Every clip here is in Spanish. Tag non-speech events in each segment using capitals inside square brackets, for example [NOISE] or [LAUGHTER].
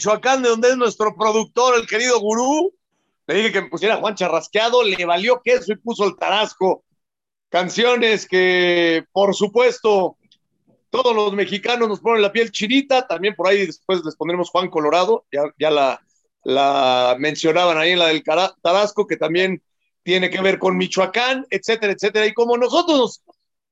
Michoacán, de donde es nuestro productor, el querido gurú. Le dije que me pusiera Juan Charrasqueado, le valió queso y puso el tarasco. Canciones que, por supuesto, todos los mexicanos nos ponen la piel chinita. También por ahí después les pondremos Juan Colorado, ya, la, mencionaban ahí en la del Tarasco, que también tiene que ver con Michoacán, etcétera, etcétera. Y como nosotros nos,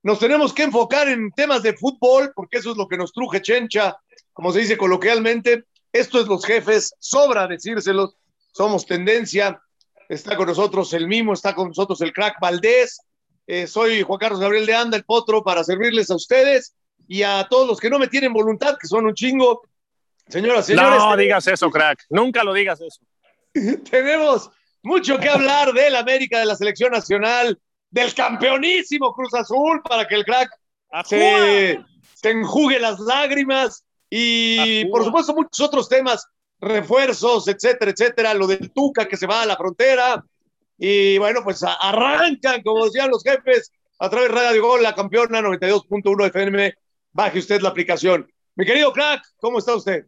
nos tenemos que enfocar en temas de fútbol, porque eso es lo que nos truje Chencha, como se dice coloquialmente, esto es los jefes, sobra decírselos, somos tendencia. Está con nosotros el Mimo, está con nosotros el crack Valdés. Eh, soy Juan Carlos Gabriel de Anda, el Potro, para servirles a ustedes y a todos los que no me tienen voluntad, que son un chingo. Señoras, señores, No digas eso, crack. Nunca lo digas eso. [LAUGHS] tenemos mucho que hablar del América, de la selección nacional, del campeonísimo Cruz Azul, para que el crack se, se enjugue las lágrimas y, Ajúa. por supuesto, muchos otros temas, refuerzos, etcétera, etcétera, lo del Tuca que se va a la frontera. Y bueno, pues arrancan, como decían los jefes, a través de Radio Gol, la campeona 92.1 FM. Baje usted la aplicación. Mi querido crack, ¿cómo está usted?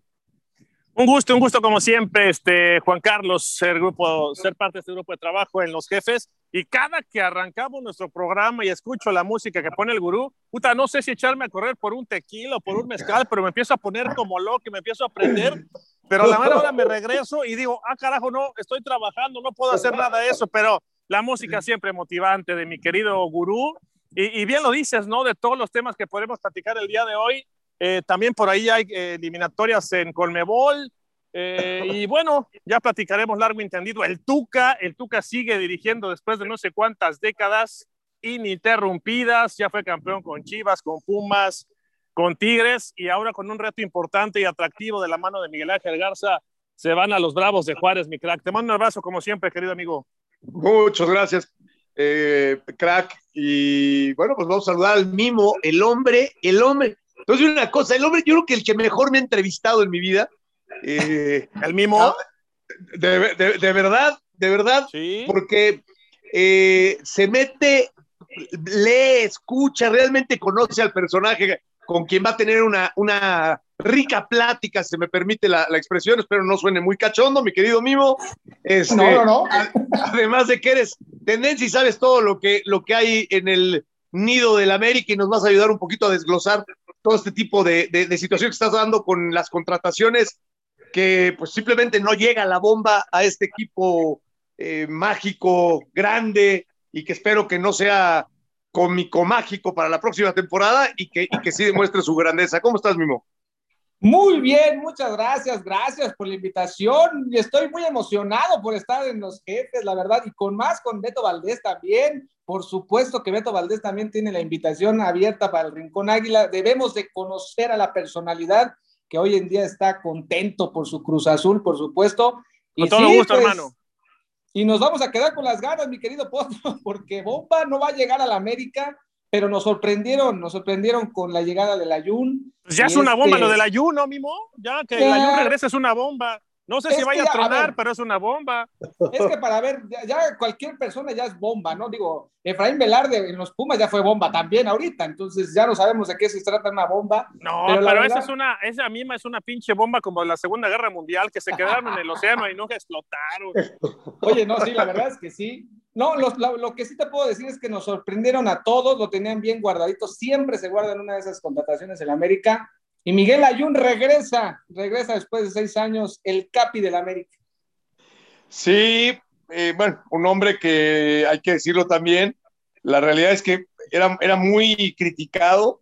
Un gusto, un gusto como siempre, este, Juan Carlos, ser, grupo, ser parte de este grupo de trabajo en Los Jefes. Y cada que arrancamos nuestro programa y escucho la música que pone el gurú, puta, no sé si echarme a correr por un tequila o por un mezcal, pero me empiezo a poner como loco y me empiezo a aprender. Pero la mera hora me regreso y digo, ah, carajo, no, estoy trabajando, no puedo hacer nada de eso, pero la música siempre motivante de mi querido gurú. Y, y bien lo dices, ¿no? De todos los temas que podemos platicar el día de hoy, eh, también por ahí hay eh, eliminatorias en Colmebol. Eh, [LAUGHS] y bueno, ya platicaremos largo y entendido. El Tuca, el Tuca sigue dirigiendo después de no sé cuántas décadas ininterrumpidas. Ya fue campeón con Chivas, con Pumas, con Tigres y ahora con un reto importante y atractivo de la mano de Miguel Ángel Garza. Se van a los Bravos de Juárez, mi crack. Te mando un abrazo como siempre, querido amigo. Muchas gracias, eh, crack. Y bueno, pues vamos a saludar al mimo, el hombre, el hombre. Entonces, una cosa, el hombre, yo creo que el que mejor me ha entrevistado en mi vida. Eh, El mimo. Ah, de, de- de verdad, de verdad, Sí. porque eh, se mete, lee, escucha, realmente conoce al personaje con quien va a tener una, una rica plática, se me permite la, la expresión, espero no suene muy cachondo, mi querido Mimo. Este, No, no, no. Además de que eres tendencia y sabes todo lo que, lo que hay en el nido del América y nos vas a ayudar un poquito a desglosar todo este tipo de, de, de situación que estás dando con las contrataciones que pues simplemente no llega la bomba a este equipo eh, mágico, grande y que espero que no sea cómico mágico para la próxima temporada y que, que sí demuestre su grandeza. ¿Cómo estás, Mimo? Muy bien, muchas gracias, gracias por la invitación. Estoy muy emocionado por estar en los jefes, la verdad, y con más con Beto Valdés también. Por supuesto que Beto Valdés también tiene la invitación abierta para el Rincón Águila. Debemos de conocer a la personalidad que hoy en día está contento por su Cruz Azul, por supuesto. Y Con todo sí, gusto, pues, hermano. Y nos vamos a quedar con las ganas, mi querido Potro, [LAUGHS] porque Bomba no va a llegar a la América, pero nos sorprendieron, nos sorprendieron con la llegada del Ayun. Pues ya es una bomba este- lo del ayuno, Mimo. Ya que el Ya. ayuno regresa es una bomba. No sé Es si vaya a a tronar, ver. pero es una bomba. Es que para ver, ya, ya cualquier persona ya es bomba, ¿no? Digo, Efraín Velarde en los Pumas ya fue bomba también ahorita, entonces ya no sabemos de qué se trata una bomba. No, Pero pero, la esa verdad- es una, esa misma es una pinche bomba como la Segunda Guerra Mundial, que se quedaron en el océano y nunca explotaron. [LAUGHS] Oye, no, sí, la verdad es que sí. No, los- lo, lo que sí te puedo decir es que nos sorprendieron a todos, lo tenían bien guardadito, siempre se guarda en una de esas contrataciones en América. Y Miguel Ayun regresa, regresa después de seis años, el capi del América. Sí, eh, bueno, un hombre que hay que decirlo también, la realidad es que era, era muy criticado,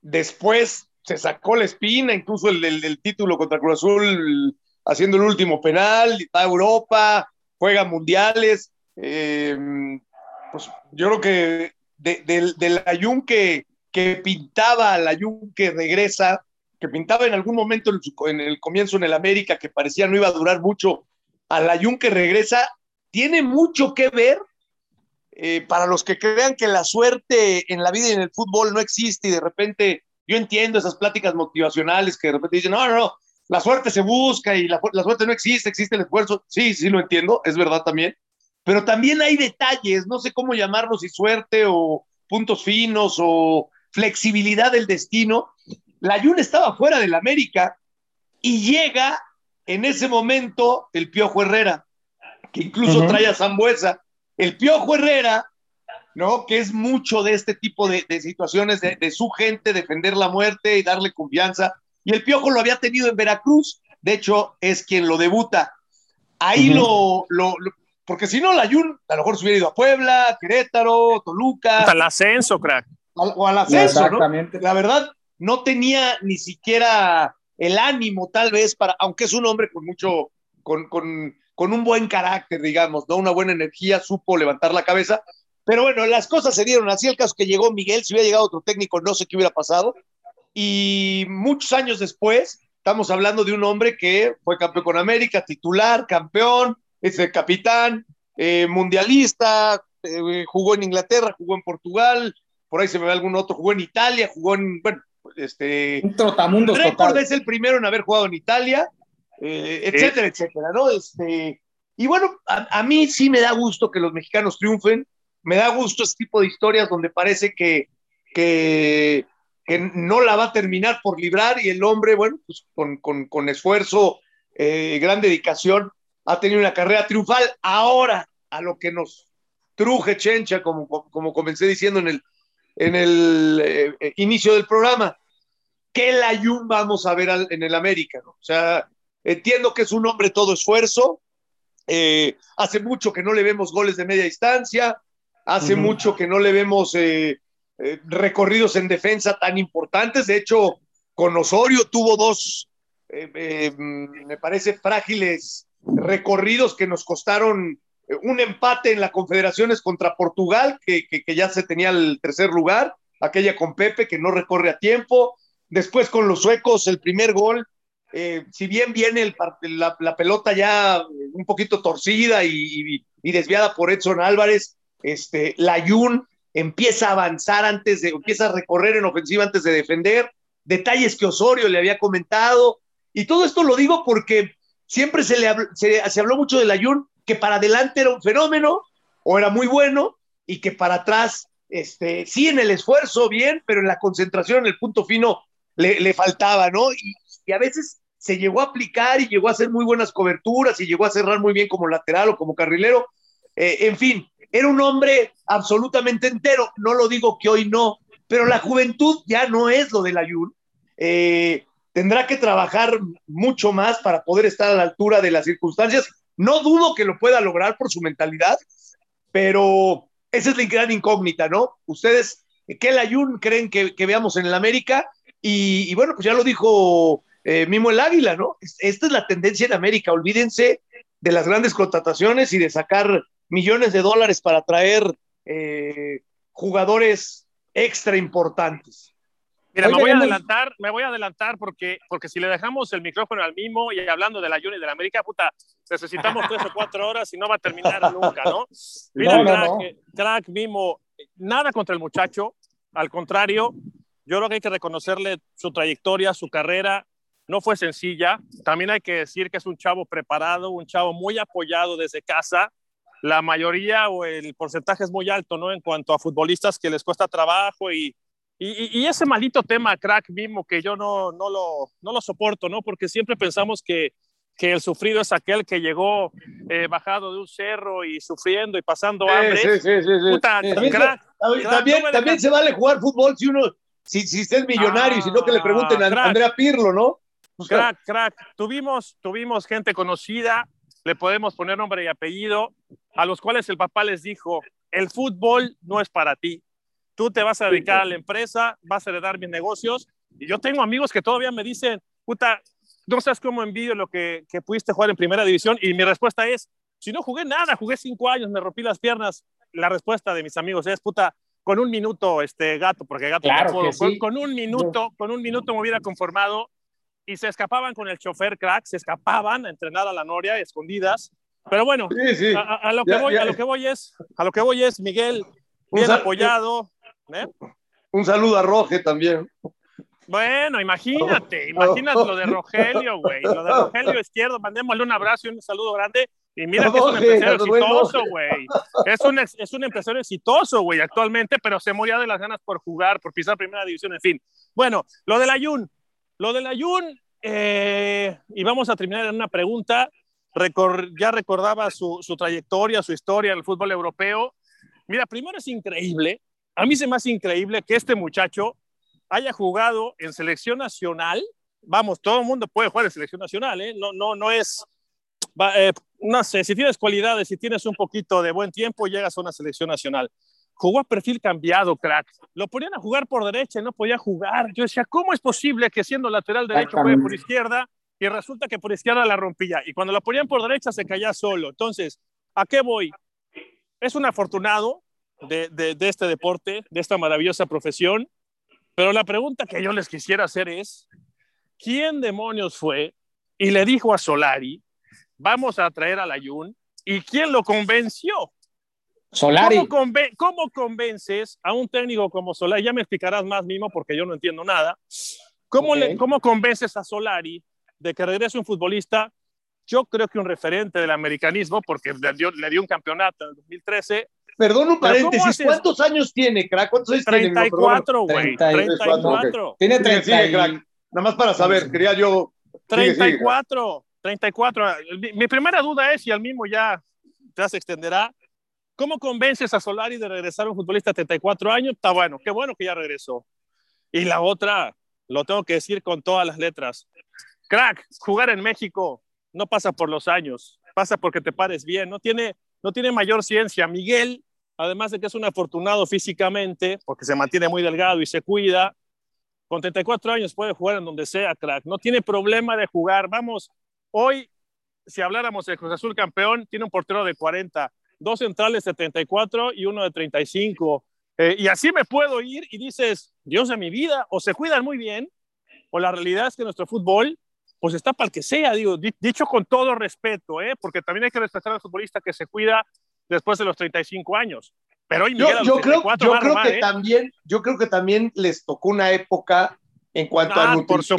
después se sacó la espina, incluso el del título contra Cruz Azul, haciendo el último penal, va a Europa, juega mundiales, eh, pues yo creo que de- del, del Ayun que, que pintaba al Ayun que regresa, que pintaba en algún momento en, su- en el comienzo en el América, que parecía no iba a durar mucho, al Ayun que regresa, tiene mucho que ver eh, para los que crean que la suerte en la vida y en el fútbol no existe y de repente yo entiendo esas pláticas motivacionales que de repente dicen, no, no, no, la suerte se busca y la, la suerte no existe, existe el esfuerzo. Sí, sí lo entiendo, es verdad también. Pero también hay detalles, no sé cómo llamarlos, si suerte o puntos finos o flexibilidad del destino. La Jun estaba fuera del América y llega en ese momento el Piojo Herrera, que incluso uh -huh. trae a Zambuesa. El Piojo Herrera, ¿no? Que es mucho de este tipo de, de situaciones de, de, su gente, defender la muerte y darle confianza. Y el Piojo lo había tenido en Veracruz, de hecho, es quien lo debuta. Ahí uh -huh. lo, lo, lo, porque si no, la Jun a lo mejor se hubiera ido a Puebla, Querétaro, Toluca. Hasta el ascenso, crack. O al ascenso, ¿no? La verdad, no tenía ni siquiera el ánimo, tal vez, para, aunque es un hombre con mucho, con, con, con un buen carácter, digamos, ¿no? Una buena energía, supo levantar la cabeza. Pero bueno, las cosas se dieron así. El caso que llegó Miguel, si hubiera llegado otro técnico, no sé qué hubiera pasado. Y muchos años después, estamos hablando de un hombre que fue campeón con América, titular, campeón, es el capitán, eh, mundialista, eh, jugó en Inglaterra, jugó en Portugal, por ahí se me ve algún otro, jugó en Italia, jugó en, bueno, este... Un trotamundos récord es el primero en haber jugado en Italia, eh, etcétera, etcétera, ¿no? Este, y bueno, a, a, mí sí me da gusto que los mexicanos triunfen, me da gusto este tipo de historias donde parece que, que, que no la va a terminar por librar y el hombre, bueno, pues con, con, con esfuerzo, eh, gran dedicación, ha tenido una carrera triunfal. Ahora, a lo que nos truje Chencha, como, como comencé diciendo en el, en el eh, inicio del programa, ¿qué Layun vamos a ver al, en el América? ¿no? O sea, entiendo que es un hombre todo esfuerzo, eh, hace mucho que no le vemos goles de media distancia, hace uh -huh. mucho que no le vemos eh, recorridos en defensa tan importantes, de hecho, con Osorio tuvo dos, me parece, frágiles recorridos que nos costaron un empate en la Confederaciones contra Portugal, que, que, ya se tenía el tercer lugar, aquella con Pepe que no recorre a tiempo, después con los suecos el primer gol, eh, si bien viene el, la, pelota ya un poquito torcida y, y, y, desviada por Edson Álvarez, este, la Jun empieza a avanzar antes de, empieza a recorrer en ofensiva antes de defender, detalles que Osorio le había comentado, y todo esto lo digo porque siempre se, le habló, se, se habló mucho de la Jun, que para adelante era un fenómeno o era muy bueno y que para atrás, este, sí en el esfuerzo bien, pero en la concentración, en el punto fino, le, le faltaba, ¿no? Y, a veces se llegó a aplicar y llegó a hacer muy buenas coberturas y llegó a cerrar muy bien como lateral o como carrilero. Eh, en fin, era un hombre absolutamente entero, no lo digo que hoy no, pero la juventud ya no es lo del Ayun. Eh, tendrá que trabajar mucho más para poder estar a la altura de las circunstancias no dudo que lo pueda lograr por su mentalidad, pero esa es la gran incógnita, ¿no? Ustedes, ¿qué Layun creen que, veamos en el América? Y, y, bueno, pues ya lo dijo eh, Mimo el Águila, ¿no? Esta es la tendencia en América. Olvídense de las grandes contrataciones y de sacar millones de dólares para traer eh, jugadores extra importantes. Mira, Oye, me voy a adelantar, me voy a adelantar porque, porque si le dejamos el micrófono al mismo y hablando de la Juni de la América, puta, necesitamos tres o cuatro horas y no va a terminar nunca, ¿no? [LAUGHS] Mira, no, no, crack, no. crack, Mimo, nada contra el muchacho, al contrario, yo creo que hay que reconocerle su trayectoria, su carrera, no fue sencilla, también hay que decir que es un chavo preparado, un chavo muy apoyado desde casa, la mayoría o el porcentaje es muy alto, ¿no? En cuanto a futbolistas que les cuesta trabajo y y, y, ese maldito tema, crack mismo, que yo no, no, lo, no lo soporto, ¿no? Porque siempre pensamos que, que el sufrido es aquel que llegó eh, bajado de un cerro y sufriendo y pasando hambre. Sí, sí, sí. Puta, también, crack, también, crack, también, no también se vale jugar fútbol si uno, si, si usted es millonario, ah, si no que le pregunten a crack, Andrea Pirlo, ¿no? O sea, crack, crack. Tuvimos, tuvimos gente conocida, le podemos poner nombre y apellido, a los cuales el papá les dijo, el fútbol no es para ti tú te vas a dedicar a la empresa, vas a heredar mis negocios. Y yo tengo amigos que todavía me dicen, puta, no sabes cómo envidio lo que, que pudiste jugar en primera división. Y mi respuesta es, si no jugué nada, jugué cinco años, me rompí las piernas. La respuesta de mis amigos es, puta, con un minuto, este gato, porque gato claro puedo, sí. con, con, un minuto, con un minuto me hubiera conformado y se escapaban con el chofer crack, se escapaban a entrenar a la noria, escondidas. Pero bueno, sí, sí. A, a, lo que ya, voy, ya. a lo que voy es, a lo que voy es, Miguel, bien apoyado, ¿Eh? Un saludo a Roge también. Bueno, imagínate, imagínate lo de Rogelio, güey. Lo de Rogelio Izquierdo, mandémosle un abrazo y un saludo grande. Y mira que es un empresario exitoso, güey. Es un, es un empresario exitoso, güey, actualmente, pero se moría de las ganas por jugar, por pisar primera división, en fin. Bueno, lo del Ayun. Lo del Ayun, eh, y vamos a terminar en una pregunta. ya recordaba su, su trayectoria, su historia en el fútbol europeo. Mira, primero es increíble, a mí se me hace increíble que este muchacho haya jugado en selección nacional. Vamos, todo el mundo puede jugar en selección nacional, ¿eh? No, no, no es, eh, no sé, si tienes cualidades, si tienes un poquito de buen tiempo, llegas a una selección nacional. Jugó a perfil cambiado, crack. Lo ponían a jugar por derecha y no podía jugar. Yo decía, ¿cómo es posible que siendo lateral derecho juegue por izquierda y resulta que por izquierda la rompía? Y cuando lo ponían por derecha se caía solo. Entonces, ¿a qué voy? Es un afortunado de, de, de este deporte, de esta maravillosa profesión pero la pregunta que yo les quisiera hacer es, ¿quién demonios fue y le dijo a Solari, vamos a traer a Ayun? ¿Y quién lo convenció? Solari. ¿Cómo, convences a un técnico como Solari? Ya me explicarás más, Mimo, porque yo no entiendo nada. ¿Cómo, le, ¿Cómo convences a Solari de que regrese un futbolista? Yo creo que un referente del americanismo, porque le dio, le dio un campeonato en el 2013, Perdón un paréntesis, ¿cuántos años tiene, crack? ¿Cuántos años 34, güey. 34. Tiene 34. crack. Nada más para saber, quería yo. 34, 34. Mi primera duda es, y al mismo ya ya se extenderá, ¿cómo convences a Solari de regresar a un futbolista de 34 años? Está bueno, qué bueno que ya regresó. Y la otra, lo tengo que decir con todas las letras. Crack, jugar en México no pasa por los años, pasa porque te pares bien, no tiene no tiene mayor ciencia. Miguel, además de que es un afortunado físicamente, porque se mantiene muy delgado y se cuida, con 34 años puede jugar en donde sea, crack. No tiene problema de jugar. Vamos, hoy, si habláramos de Cruz Azul campeón, tiene un portero de 40, dos centrales de 34 y uno de 35. Eh, y así me puedo ir y dices, Dios de mi vida, o se cuidan muy bien, o la realidad es que nuestro fútbol pues está para el que sea, digo, dicho con todo respeto, ¿eh? porque también hay que respetar al futbolista que se cuida después de los 35 años. Pero hoy Miguel yo, creo, yo creo que ¿eh? también, yo creo que también les tocó una época en cuanto a ah, nutrición,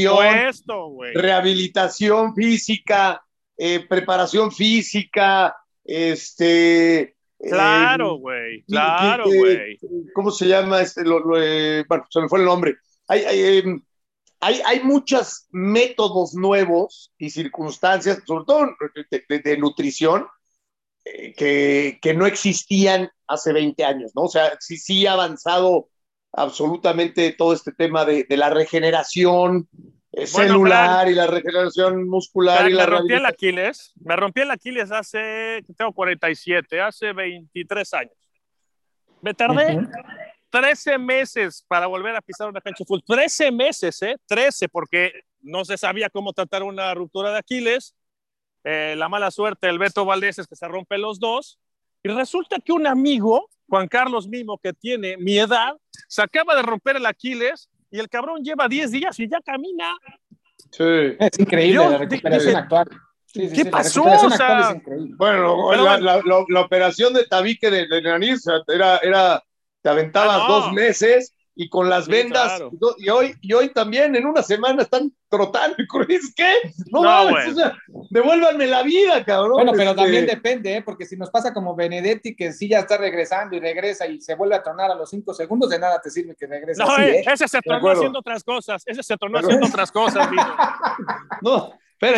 rehabilitación física, eh, preparación física, este. Claro, güey, claro, güey. ¿Cómo se llama? Este, lo, bueno, se me fue el nombre. Hay, hay em, hay, muchos métodos nuevos y circunstancias, sobre todo de, nutrición, eh, que, no existían hace 20 años, ¿no? O sea, sí, sí ha avanzado absolutamente todo este tema de, la regeneración eh, celular y la regeneración muscular. y la me rompí el Aquiles, me rompí el Aquiles hace, tengo 47, hace 23 años. Me tardé 13 meses para volver a pisar una cancha de fútbol. 13 meses, ¿eh? 13, porque no se sabía cómo tratar una ruptura de Aquiles. Eh, la mala suerte del Beto Valdés es que se rompen los dos. Y resulta que un amigo, Juan Carlos Mimo, que tiene mi edad, se acaba de romper el Aquiles y el cabrón lleva 10 días y ya camina. Sí. Es increíble la recuperación actual. ¿Qué pasó? bueno, la, operación de tabique de, de nariz era, era te aventabas ah, dos meses y con las vendas, y, hoy, y hoy también en una semana están trotando. ¿Qué? No, no devuélvanme la vida, cabrón. Bueno, pero este también depende, ¿eh? porque si nos pasa como Benedetti, que sí ya está regresando y regresa y se vuelve a tronar a los cinco segundos, de nada te sirve que regrese. No, eh, ¿eh? ese se tronó haciendo otras cosas, ese se tronó haciendo otras cosas, [LAUGHS] No,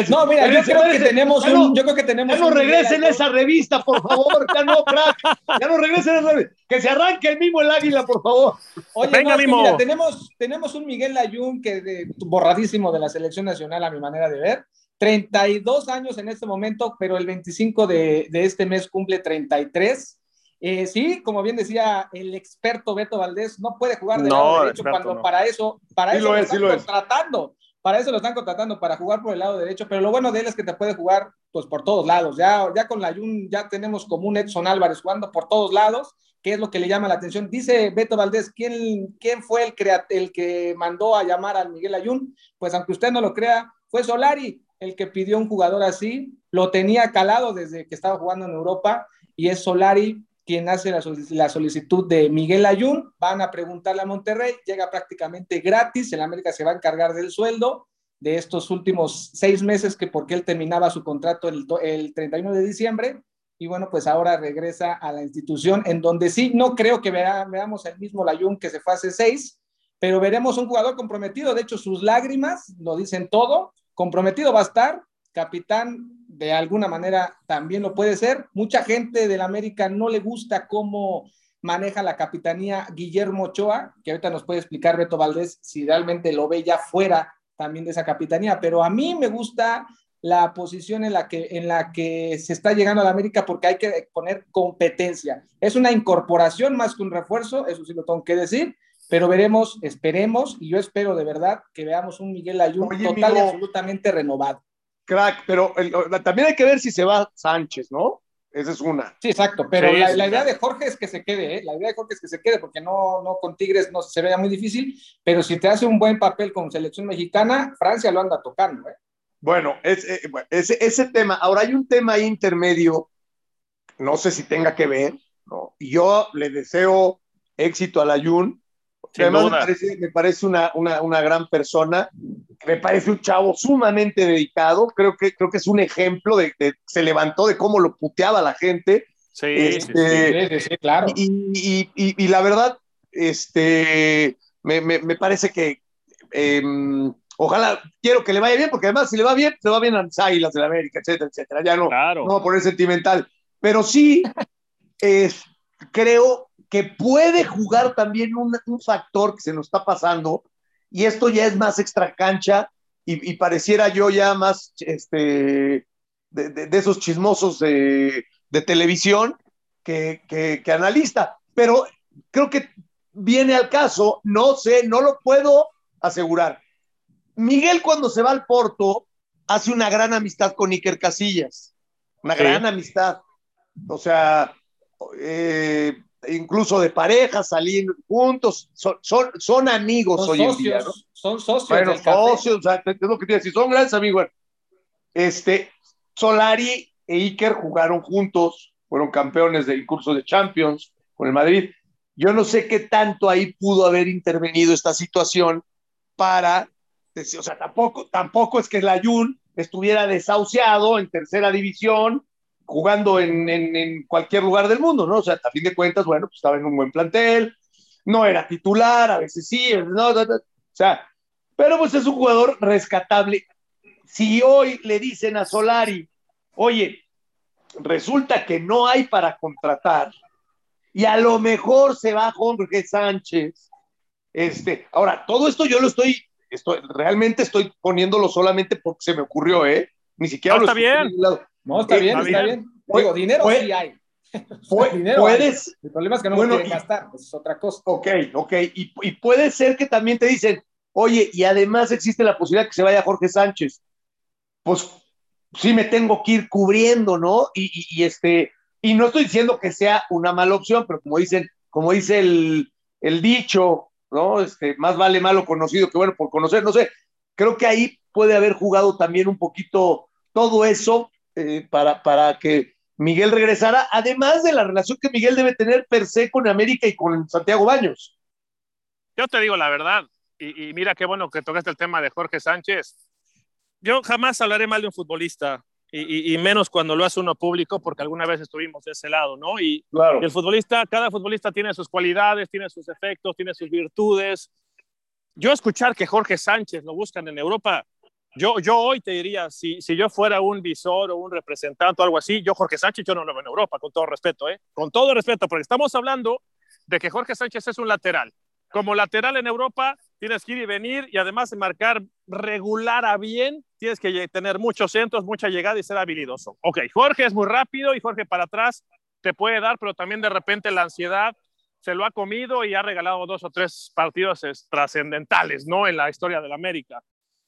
no, mira, yo, creo que tenemos un, yo creo que tenemos ya no regresen a esa revista, por favor. Ya no, crack. Ya no regresen a esa revista. Que se arranque el mismo el águila, por favor. Oye, Venga, mira, tenemos, tenemos un Miguel Layún que de, borradísimo de la selección nacional, a mi manera de ver. 32 años en este momento, pero el 25 de, de este mes cumple 33. Eh, sí, como bien decía el experto Beto Valdés, no puede jugar de lado derecho cuando para eso, para eso lo, están contratando. Para eso lo están contratando, para jugar por el lado derecho, pero lo bueno de él es que te puede jugar pues por todos lados. Ya, ya con la Jun ya tenemos como un Edson Álvarez jugando por todos lados, que es lo que le llama la atención. Dice Beto Valdés, ¿quién, quién fue el, el que mandó a llamar al Miguel Ayun? Pues aunque usted no lo crea, fue Solari el que pidió un jugador así, lo tenía calado desde que estaba jugando en Europa y es Solari quien hace la, solicitud de Miguel Ayun, van a preguntarle a Monterrey, llega prácticamente gratis, el América se va a encargar del sueldo de estos últimos seis meses que porque él terminaba su contrato el, el 31 de diciembre, y bueno, pues ahora regresa a la institución en donde sí, no creo que veamos el mismo Layun que se fue hace seis, pero veremos un jugador comprometido, de hecho sus lágrimas lo dicen todo, comprometido va a estar, capitán de alguna manera también lo puede ser, mucha gente del América no le gusta cómo maneja la capitanía Guillermo Ochoa, que ahorita nos puede explicar Beto Valdés si realmente lo ve ya fuera también de esa capitanía, pero a mí me gusta la posición en la que, en la que se está llegando a la América porque hay que poner competencia. Es una incorporación más que un refuerzo, eso sí lo tengo que decir, pero veremos, esperemos, y yo espero de verdad que veamos un Miguel Ayun total y absolutamente renovado. Crack, pero también hay que ver si se va Sánchez, ¿no? Esa es una. Sí, exacto, pero la, idea de Jorge es que se quede, ¿eh? La idea de Jorge es que se quede, porque no, no con Tigres no se vea muy difícil, pero si te hace un buen papel con selección mexicana, Francia lo anda tocando, ¿eh? Bueno, eh, ese, ese tema, ahora hay un tema intermedio, no sé si tenga que ver, ¿no? Y yo le deseo éxito a la Jun, además me parece, me parece una, una, una, gran persona, me parece un chavo sumamente dedicado, creo que, creo que es un ejemplo de, que se levantó de cómo lo puteaba la gente. Sí, este, sí, sí, claro. Y, y, y, la verdad, este, me, me, me parece que eh, Ojalá, quiero que le vaya bien, porque además si le va bien, se va bien a las Águilas de la América, etcétera, etcétera. Ya no, no va a poner sentimental. Pero sí, es, creo que puede jugar también un, un, factor que se nos está pasando, y esto ya es más extra cancha, y, y pareciera yo ya más este, de, de, de esos chismosos de, de televisión que, que, que analista. Pero creo que viene al caso, no sé, no lo puedo asegurar Miguel cuando se va al Porto hace una gran amistad con Iker Casillas, una sí. gran amistad. O sea, eh, incluso de pareja, salir juntos, son, son, son amigos son hoy socios, en día, ¿no? Son socios. Bueno, socios, o sea, es lo que te decir, son grandes amigos. Este, Solari e Iker jugaron juntos, fueron campeones del curso de Champions con el Madrid. Yo no sé qué tanto ahí pudo haber intervenido esta situación para o sea, tampoco, tampoco es que el Ayun estuviera desahuciado en tercera división, jugando en, en, en, cualquier lugar del mundo, ¿no? O sea, a fin de cuentas, bueno, pues estaba en un buen plantel, no era titular, a veces sí, no, no, no, o sea, pero pues es un jugador rescatable. Si hoy le dicen a Solari, oye, resulta que no hay para contratar, y a lo mejor se va Jorge Sánchez, este, ahora, todo esto yo lo estoy Estoy, realmente estoy poniéndolo solamente porque se me ocurrió, ¿eh? Ni siquiera no, lo está bien. No, está, bien, está bien. Digo, dinero puede, sí hay. [LAUGHS] Dinero puedes. Hay. El problema es que no bueno, gastar, pues es otra cosa. Ok, ok. Y, y, puede ser que también te dicen, oye, y además existe la posibilidad que se vaya Jorge Sánchez. Pues sí me tengo que ir cubriendo, ¿no? Y, y, y este, y no estoy diciendo que sea una mala opción, pero como dicen, como dice el, el dicho, ¿no? Este, más vale malo conocido que bueno por conocer, no sé. Creo que ahí puede haber jugado también un poquito todo eso eh, para, para que Miguel regresara, además de la relación que Miguel debe tener per se con América y con Santiago Baños. Yo te digo la verdad, y, y mira qué bueno que tocaste el tema de Jorge Sánchez. Yo jamás hablaré mal de un futbolista, y, y, menos cuando lo hace uno público, porque alguna vez estuvimos de ese lado, ¿no? Y, claro. y, el futbolista, cada futbolista tiene sus cualidades, tiene sus efectos, tiene sus virtudes. Yo escuchar que Jorge Sánchez lo buscan en Europa, yo, yo hoy te diría, si, si yo fuera un visor o un representante o algo así, yo Jorge Sánchez yo no lo veo en Europa, con todo respeto, ¿eh? Con todo respeto, porque estamos hablando de que Jorge Sánchez es un lateral. Como lateral en Europa, tienes que ir y venir y además de marcar regular a bien, tienes que tener muchos centros, mucha llegada y ser habilidoso. Ok, Jorge es muy rápido y Jorge para atrás te puede dar, pero también de repente la ansiedad se lo ha comido y ha regalado dos o tres partidos trascendentales, ¿no? En la historia del América.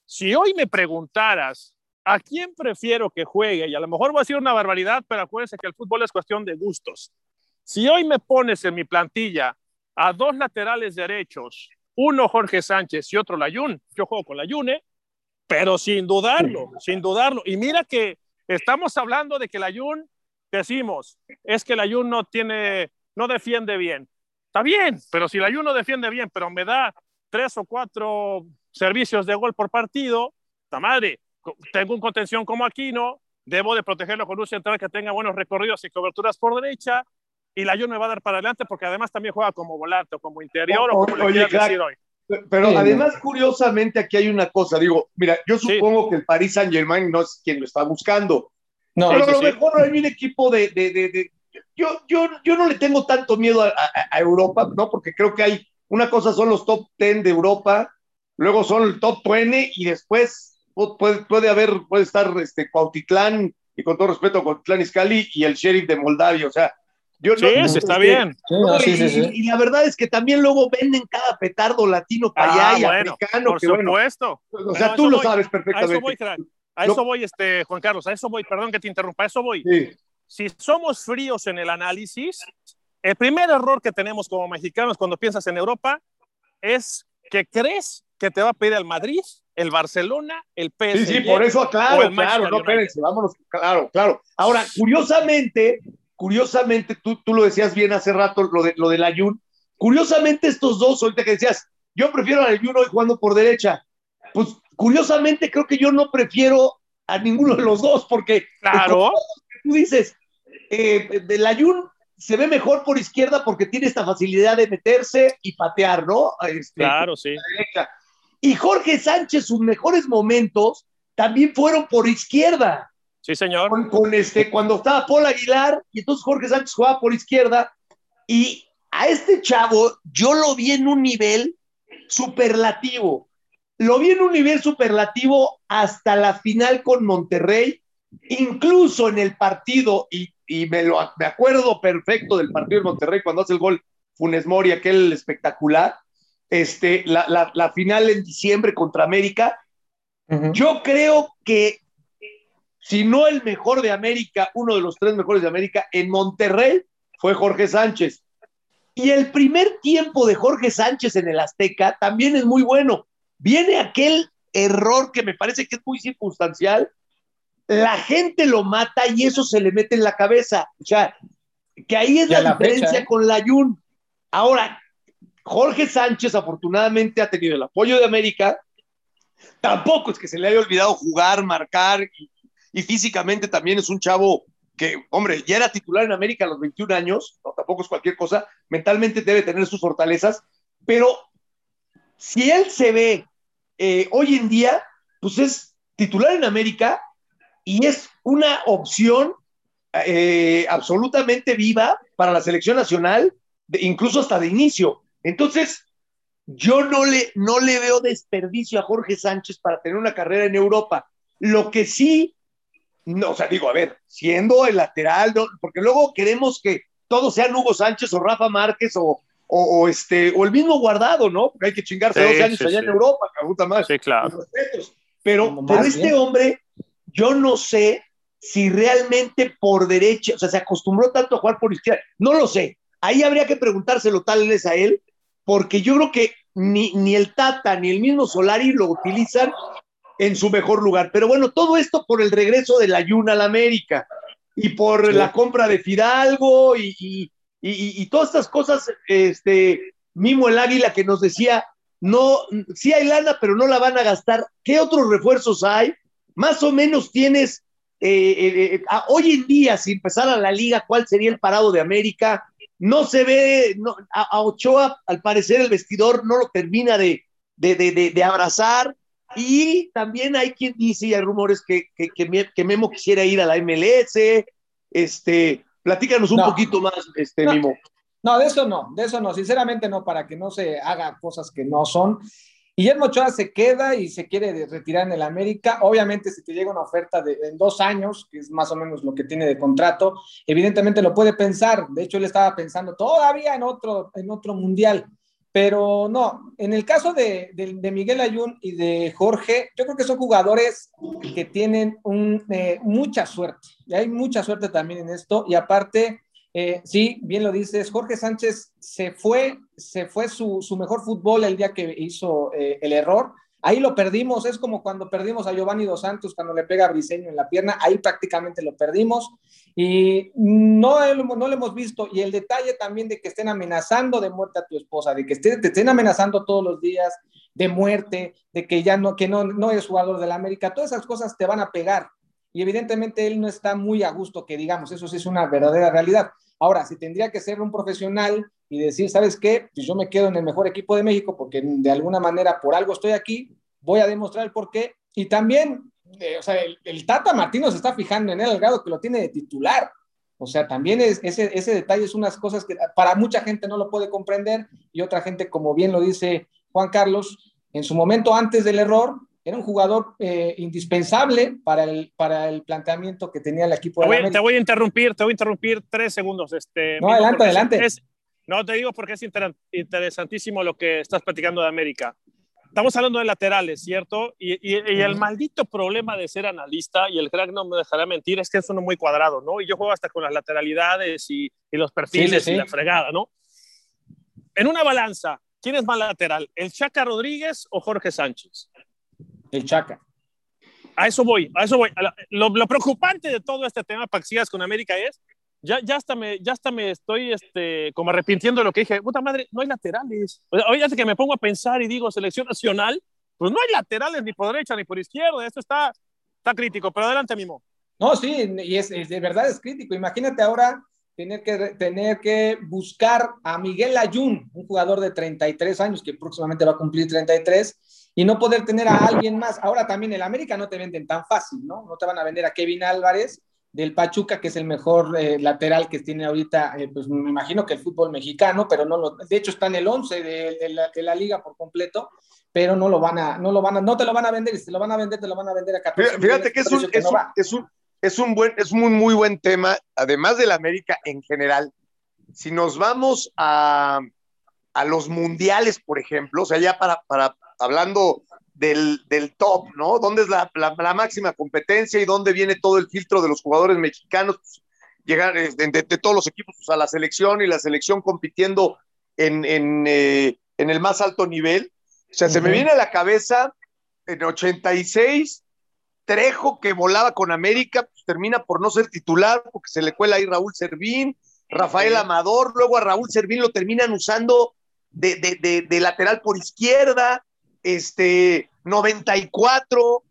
Si hoy me preguntaras a quién prefiero que juegue, y a lo mejor va a ser una barbaridad, pero acuérdense que el fútbol es cuestión de gustos. Si hoy me pones en mi plantilla a dos laterales derechos uno Jorge Sánchez y otro Layun. Yo juego con Layun, ¿eh? pero sin dudarlo, sin dudarlo. Y mira que estamos hablando de que Layun, decimos, es que Layun no tiene no defiende bien. Está bien, pero si la Juve no defiende bien, pero me da tres o cuatro servicios de gol por partido, está madre, tengo un contención como Aquino, debo de protegerlo con un central que tenga buenos recorridos y coberturas por derecha, y la Juve me va a dar para adelante porque además también juega como volante o como interior o, como le decir hoy. Pero además, curiosamente, aquí hay una cosa. Digo, mira, yo supongo que el Paris Saint Germain no es quien lo está buscando. No, pero a lo mejor hay un equipo de, de, de, yo, yo, yo no le tengo tanto miedo a, a, Europa, ¿no? Porque creo que hay una cosa son los top 10 de Europa, luego son el top 20 y después puede, puede haber, puede estar este Cuautitlán, y con todo respeto, Cuautitlán Izcalli y el sheriff de Moldavia, o sea, yo, sí, está bien. y, la verdad es que también luego venden cada petardo latino para allá ah, y africano. Por supuesto. o sea, tú lo sabes perfectamente. A eso voy, a eso voy este, Juan Carlos, a eso voy, perdón que te interrumpa, a eso voy. Si somos fríos en el análisis, el primer error que tenemos como mexicanos cuando piensas en Europa es que crees que te va a pedir el Madrid, el Barcelona, el PSG. Sí, sí, por eso, claro, claro, no, espérense, vámonos, claro, claro. Ahora, curiosamente, curiosamente, tú, tú lo decías bien hace rato, lo de, lo del Ayun, curiosamente estos dos, ahorita que decías, yo prefiero al Ayun hoy jugando por derecha, pues curiosamente creo que yo no prefiero a ninguno de los dos, porque claro. tú dices, eh, del Ayun se ve mejor por izquierda porque tiene esta facilidad de meterse y patear, ¿no? Este, claro, sí. Y Jorge Sánchez, sus mejores momentos también fueron por izquierda. Sí, señor. Con, este, cuando estaba Paul Aguilar, y entonces Jorge Sánchez jugaba por izquierda, y a este chavo yo lo vi en un nivel superlativo. Lo vi en un nivel superlativo hasta la final con Monterrey, incluso en el partido, y, y me, lo, me acuerdo perfecto del partido de Monterrey cuando hace el gol Funes Mori, aquel espectacular, este, la, la, la final en diciembre contra América. Yo creo que si no el mejor de América, uno de los tres mejores de América, en Monterrey fue Jorge Sánchez. Y el primer tiempo de Jorge Sánchez en el Azteca también es muy bueno. Viene aquel error que me parece que es muy circunstancial. La gente lo mata y eso se le mete en la cabeza. O sea, que ahí es la, diferencia ¿eh? con la Jun. Ahora, Jorge Sánchez afortunadamente ha tenido el apoyo de América. Tampoco es que se le haya olvidado jugar, marcar y, físicamente también es un chavo que, hombre, ya era titular en América a los 21 años, no, tampoco es cualquier cosa, mentalmente debe tener sus fortalezas, pero si él se ve eh, hoy en día, pues es titular en América y es una opción eh, absolutamente viva para la selección nacional, incluso hasta de inicio. Entonces, yo no le, no le veo desperdicio a Jorge Sánchez para tener una carrera en Europa. Lo que sí no, o sea, digo, a ver, siendo el lateral, porque luego queremos que todos sean Hugo Sánchez o Rafa Márquez o, o, este, o el mismo guardado, ¿no? Porque hay que chingarse dos años allá en Europa, cabuta más. Sí, claro. Pero, pero este hombre, yo no sé si realmente por derecha, o sea, se acostumbró tanto a jugar por izquierda, no lo sé. Ahí habría que preguntárselo tal vez a él, porque yo creo que ni, ni el Tata ni el mismo Solari lo utilizan en su mejor lugar. Pero bueno, todo esto por el regreso de la Yuna a la América y por la compra de Fidalgo y, y, todas estas cosas, este, Mimo el Águila que nos decía, no, sí hay lana, pero no la van a gastar. ¿Qué otros refuerzos hay? Más o menos tienes, eh, eh, eh, hoy en día, si empezara la liga, ¿cuál sería el parado de América? No se ve, a, Ochoa, al parecer, el vestidor no lo termina de, de, de, de abrazar. Y también hay quien dice, y hay rumores que, que, Memo quisiera ir a la MLS. Este, platícanos un poquito más, este, no, Memo. No, de eso no, de eso no, sinceramente no, para que no se haga cosas que no son. Guillermo Ochoa se queda y se quiere retirar en el América. Obviamente, si te llega una oferta de en dos años, que es más o menos lo que tiene de contrato, evidentemente lo puede pensar. De hecho, él estaba pensando todavía en otro, en otro mundial. Pero no, en el caso de, Miguel Ayun y de Jorge, yo creo que son jugadores que tienen eh, mucha suerte. Y hay mucha suerte también en esto. Y aparte, eh, sí, bien lo dices, Jorge Sánchez se fue, se fue su, mejor fútbol el día que hizo eh, el error. Ahí lo perdimos, es como cuando perdimos a Giovanni Dos Santos cuando le pega a Briseño en la pierna, ahí prácticamente lo perdimos y no, no lo hemos visto. Y el detalle también de que estén amenazando de muerte a tu esposa, de que te estén amenazando todos los días de muerte, de que ya no, que no, no eres jugador de la América, todas esas cosas te van a pegar. Y evidentemente él no está muy a gusto que digamos, eso sí es una verdadera realidad. Ahora, si tendría que ser un profesional y decir, ¿sabes qué? Pues yo me quedo en el mejor equipo de México porque de alguna manera por algo estoy aquí, voy a demostrar el por qué. Y también, eh, o sea, el, Tata Martino se está fijando en él al grado que lo tiene de titular. O sea, también es, ese, ese detalle es unas cosas que para mucha gente no lo puede comprender y otra gente, como bien lo dice Juan Carlos, en su momento antes del error, era un jugador eh, indispensable para el, para el planteamiento que tenía el equipo. Te voy, de te voy a interrumpir, te voy a interrumpir tres segundos. Este, no, adelante, adelante. no, te digo porque es interesantísimo lo que estás platicando de América. Estamos hablando de laterales, ¿cierto? Y, y, el maldito problema de ser analista, y el crack no me dejará mentir, es que es uno muy cuadrado, ¿no? Y yo juego hasta con las lateralidades y, y los perfiles y la fregada, ¿no? En una balanza, ¿quién es más lateral? ¿El Chaca Rodríguez o Jorge Sánchez? El Chaca. A eso voy, a eso voy. Lo, preocupante de todo este tema para que sigas con América es, ya, ya, hasta, me, ya hasta me estoy este, como arrepintiendo de lo que dije. Puta madre, no hay laterales. Hoy hace que me pongo a pensar y digo, selección nacional, pues no hay laterales ni por derecha ni por izquierda. Esto está, está crítico, pero adelante, Mimo. No, sí, y es, de verdad es crítico. Imagínate ahora tener que, tener que buscar a Miguel Ayun, un jugador de 33 años que próximamente va a cumplir 33, y no poder tener a alguien más. Ahora también el América no te venden tan fácil, ¿no? No te van a vender a Kevin Álvarez del Pachuca, que es el mejor eh, lateral que tiene ahorita, eh, pues me imagino que el fútbol mexicano, pero no lo, de hecho está en el 11 de, la, liga por completo, pero no lo van a, no lo van a, no te lo van a vender, y si te lo van a vender, te lo van a vender a 14 Fíjate que es un, es, un, es, un, es un buen, es un muy buen tema, además del América en general. Si nos vamos a, a los mundiales, por ejemplo, o sea, ya para, para hablando del, del, top, ¿no? ¿Dónde es la, la, máxima competencia y dónde viene todo el filtro de los jugadores mexicanos? Pues, llegar eh, de, de, todos los equipos pues, a la selección y la selección compitiendo en, en, eh, en el más alto nivel. O sea, se me viene a la cabeza en 86, Trejo que volaba con América, pues, termina por no ser titular porque se le cuela ahí Raúl Servín, Rafael Amador, luego a Raúl Servín lo terminan usando de, de, de lateral por izquierda, este, 94,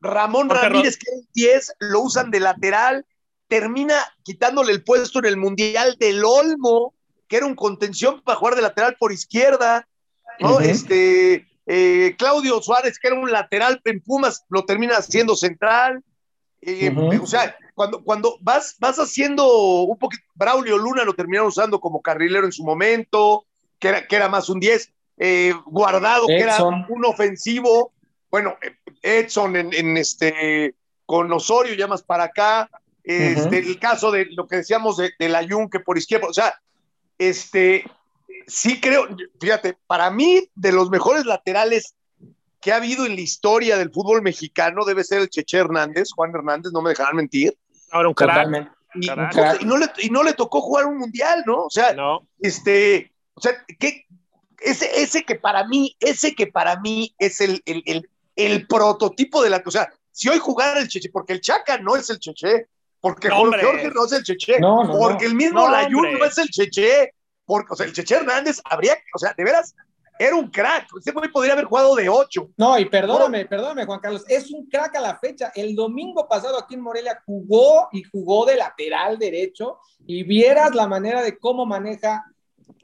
Ramón Ramírez, que es 10, lo usan de lateral, termina quitándole el puesto en el Mundial del Olmo, que era un contención para jugar de lateral por izquierda, ¿no? Este, eh, Claudio Suárez, que era un lateral en Pumas, lo termina haciendo central. Eh, o sea, cuando, cuando vas, vas haciendo un poquito, Braulio Luna lo terminaron usando como carrilero en su momento, que era, que era más un 10. Eh, guardado, que era un ofensivo. Bueno, Edson en, este, con Osorio, llamas para acá. Este, El caso de lo que decíamos de, de la que por izquierda, o sea, este, sí creo, fíjate, para mí, de los mejores laterales que ha habido en la historia del fútbol mexicano debe ser el Cheche Hernández, Juan Hernández, no me dejarán mentir. Ahora un crack. Y, no le, y, no le, tocó jugar un mundial, ¿no? O sea, este, o sea, ¿qué, ese, ese que para mí, ese que para mí es el, el, el, prototipo de la. O sea, si hoy jugara el Cheche, porque el Chaca no es el Cheche, porque Jorge no es el Cheche, porque el mismo Layun no es el Cheche, porque, o sea, el Cheche Hernández habría, o sea, de veras, era un crack. Ese güey podría haber jugado de ocho. No, y perdóname, perdóname, Juan Carlos, es un crack a la fecha. El domingo pasado aquí en Morelia jugó y jugó de lateral derecho y vieras la manera de cómo maneja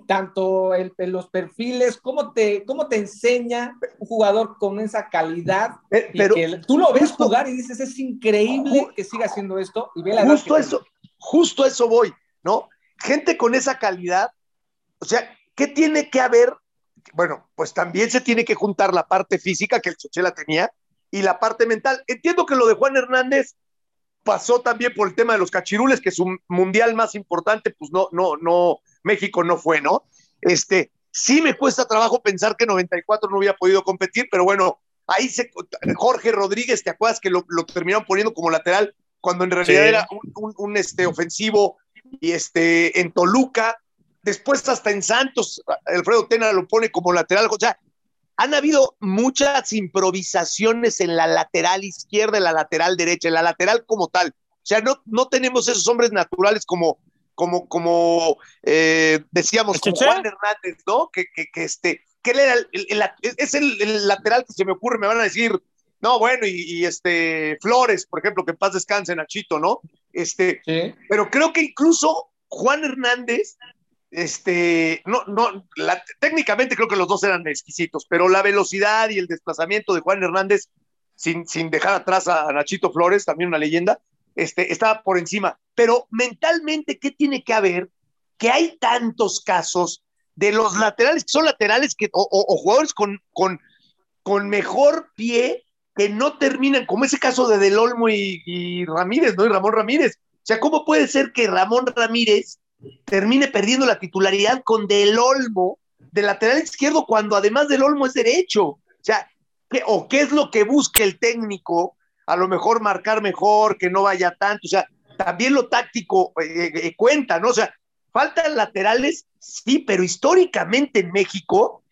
tanto el, los perfiles, cómo te, cómo te enseña un jugador con esa calidad. Eh, pero tú lo ves jugar y dices, es increíble que siga haciendo esto. Y ve la justo eso, justo eso voy, ¿no? Gente con esa calidad, o sea, ¿qué tiene que haber? Bueno, pues también se tiene que juntar la parte física que el Choche la tenía y la parte mental. Entiendo que lo de Juan Hernández pasó también por el tema de los cachirules, que es un mundial más importante, pues no, no, no, México no fue, ¿no? Este, sí me cuesta trabajo pensar que 94 no hubiera podido competir, pero bueno, ahí se, Jorge Rodríguez, ¿te acuerdas que lo, terminaron poniendo como lateral cuando en realidad era un, este, ofensivo y este, en Toluca, después hasta en Santos, Alfredo Tena lo pone como lateral, o sea, han habido muchas improvisaciones en la lateral izquierda, en la lateral derecha, en la lateral como tal. O sea, no, no tenemos esos hombres naturales como, como, como eh, decíamos, como Juan Hernández, ¿no? Que, que, que este, que él era el, el, es el, lateral que se me ocurre, me van a decir, no, bueno, y, y, este Flores, por ejemplo, que paz descanse Nachito, ¿no? Este, sí. pero creo que incluso Juan Hernández, este, no, no, técnicamente creo que los dos eran exquisitos, pero la velocidad y el desplazamiento de Juan Hernández, sin, sin dejar atrás a, Nachito Flores, también una leyenda, este, estaba por encima. Pero mentalmente, ¿qué tiene que haber? Que hay tantos casos de los laterales que son laterales que, o, o, o jugadores con, con, con, mejor pie que no terminan, como ese caso de Del Olmo y, y, Ramírez, ¿no? Y Ramón Ramírez. O sea, ¿cómo puede ser que Ramón Ramírez termine perdiendo la titularidad con Del Olmo de lateral izquierdo cuando además Del Olmo es derecho? O sea, ¿qué, o qué es lo que busca el técnico? A lo mejor marcar mejor, que no vaya tanto. O sea, también lo táctico eh, eh, cuenta, ¿no? O sea, faltan laterales, sí, pero históricamente en México,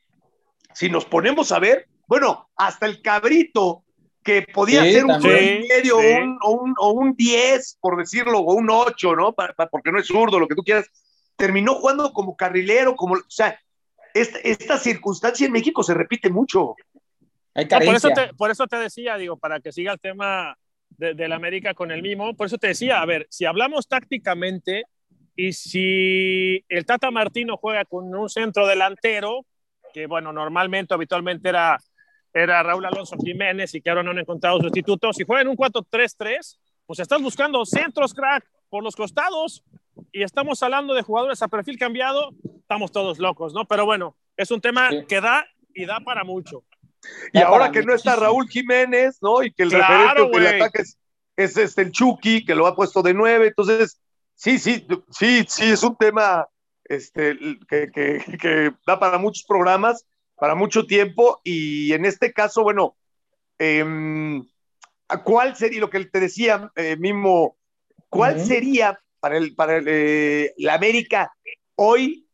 si nos ponemos a ver, bueno, hasta el cabrito, que podía sí, ser un medio sí. un, o, un, o un 10, por decirlo, o un 8, ¿no? Para, para, porque no es zurdo, lo que tú quieras, terminó jugando como carrilero, como, o sea, esta, esta circunstancia en México se repite mucho. Hay no, por, eso te, por eso te decía, digo, para que siga el tema de, de, América con el mismo. Por eso te decía, a ver, si hablamos tácticamente y si el Tata Martino juega con un centro delantero, que bueno, normalmente, habitualmente era, era Raúl Alonso Jiménez y que ahora no han encontrado sustitutos, si juega en un 4-3-3, pues estás buscando centros, crack, por los costados y estamos hablando de jugadores a perfil cambiado, estamos todos locos, ¿no? Pero bueno, es un tema sí. que da y da para mucho. Y ahora que no está Raúl Jiménez, ¿no? Y que el claro, referente del ataque es, es, este, el Chucky, que lo ha puesto de nueve. Entonces, sí, sí, sí, sí, es un tema este, que, que, que da para muchos programas, para mucho tiempo. Y en este caso, bueno, eh, ¿cuál sería lo que te decía, eh, mismo? ¿Cuál uh -huh. sería para, el, para el, eh, la América hoy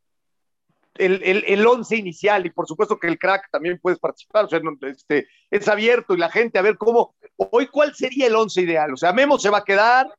el, el, el, once inicial y por supuesto que el crack también puedes participar, o sea, este, es abierto y la gente a ver cómo, hoy cuál sería el once ideal, o sea, Memo se va a quedar,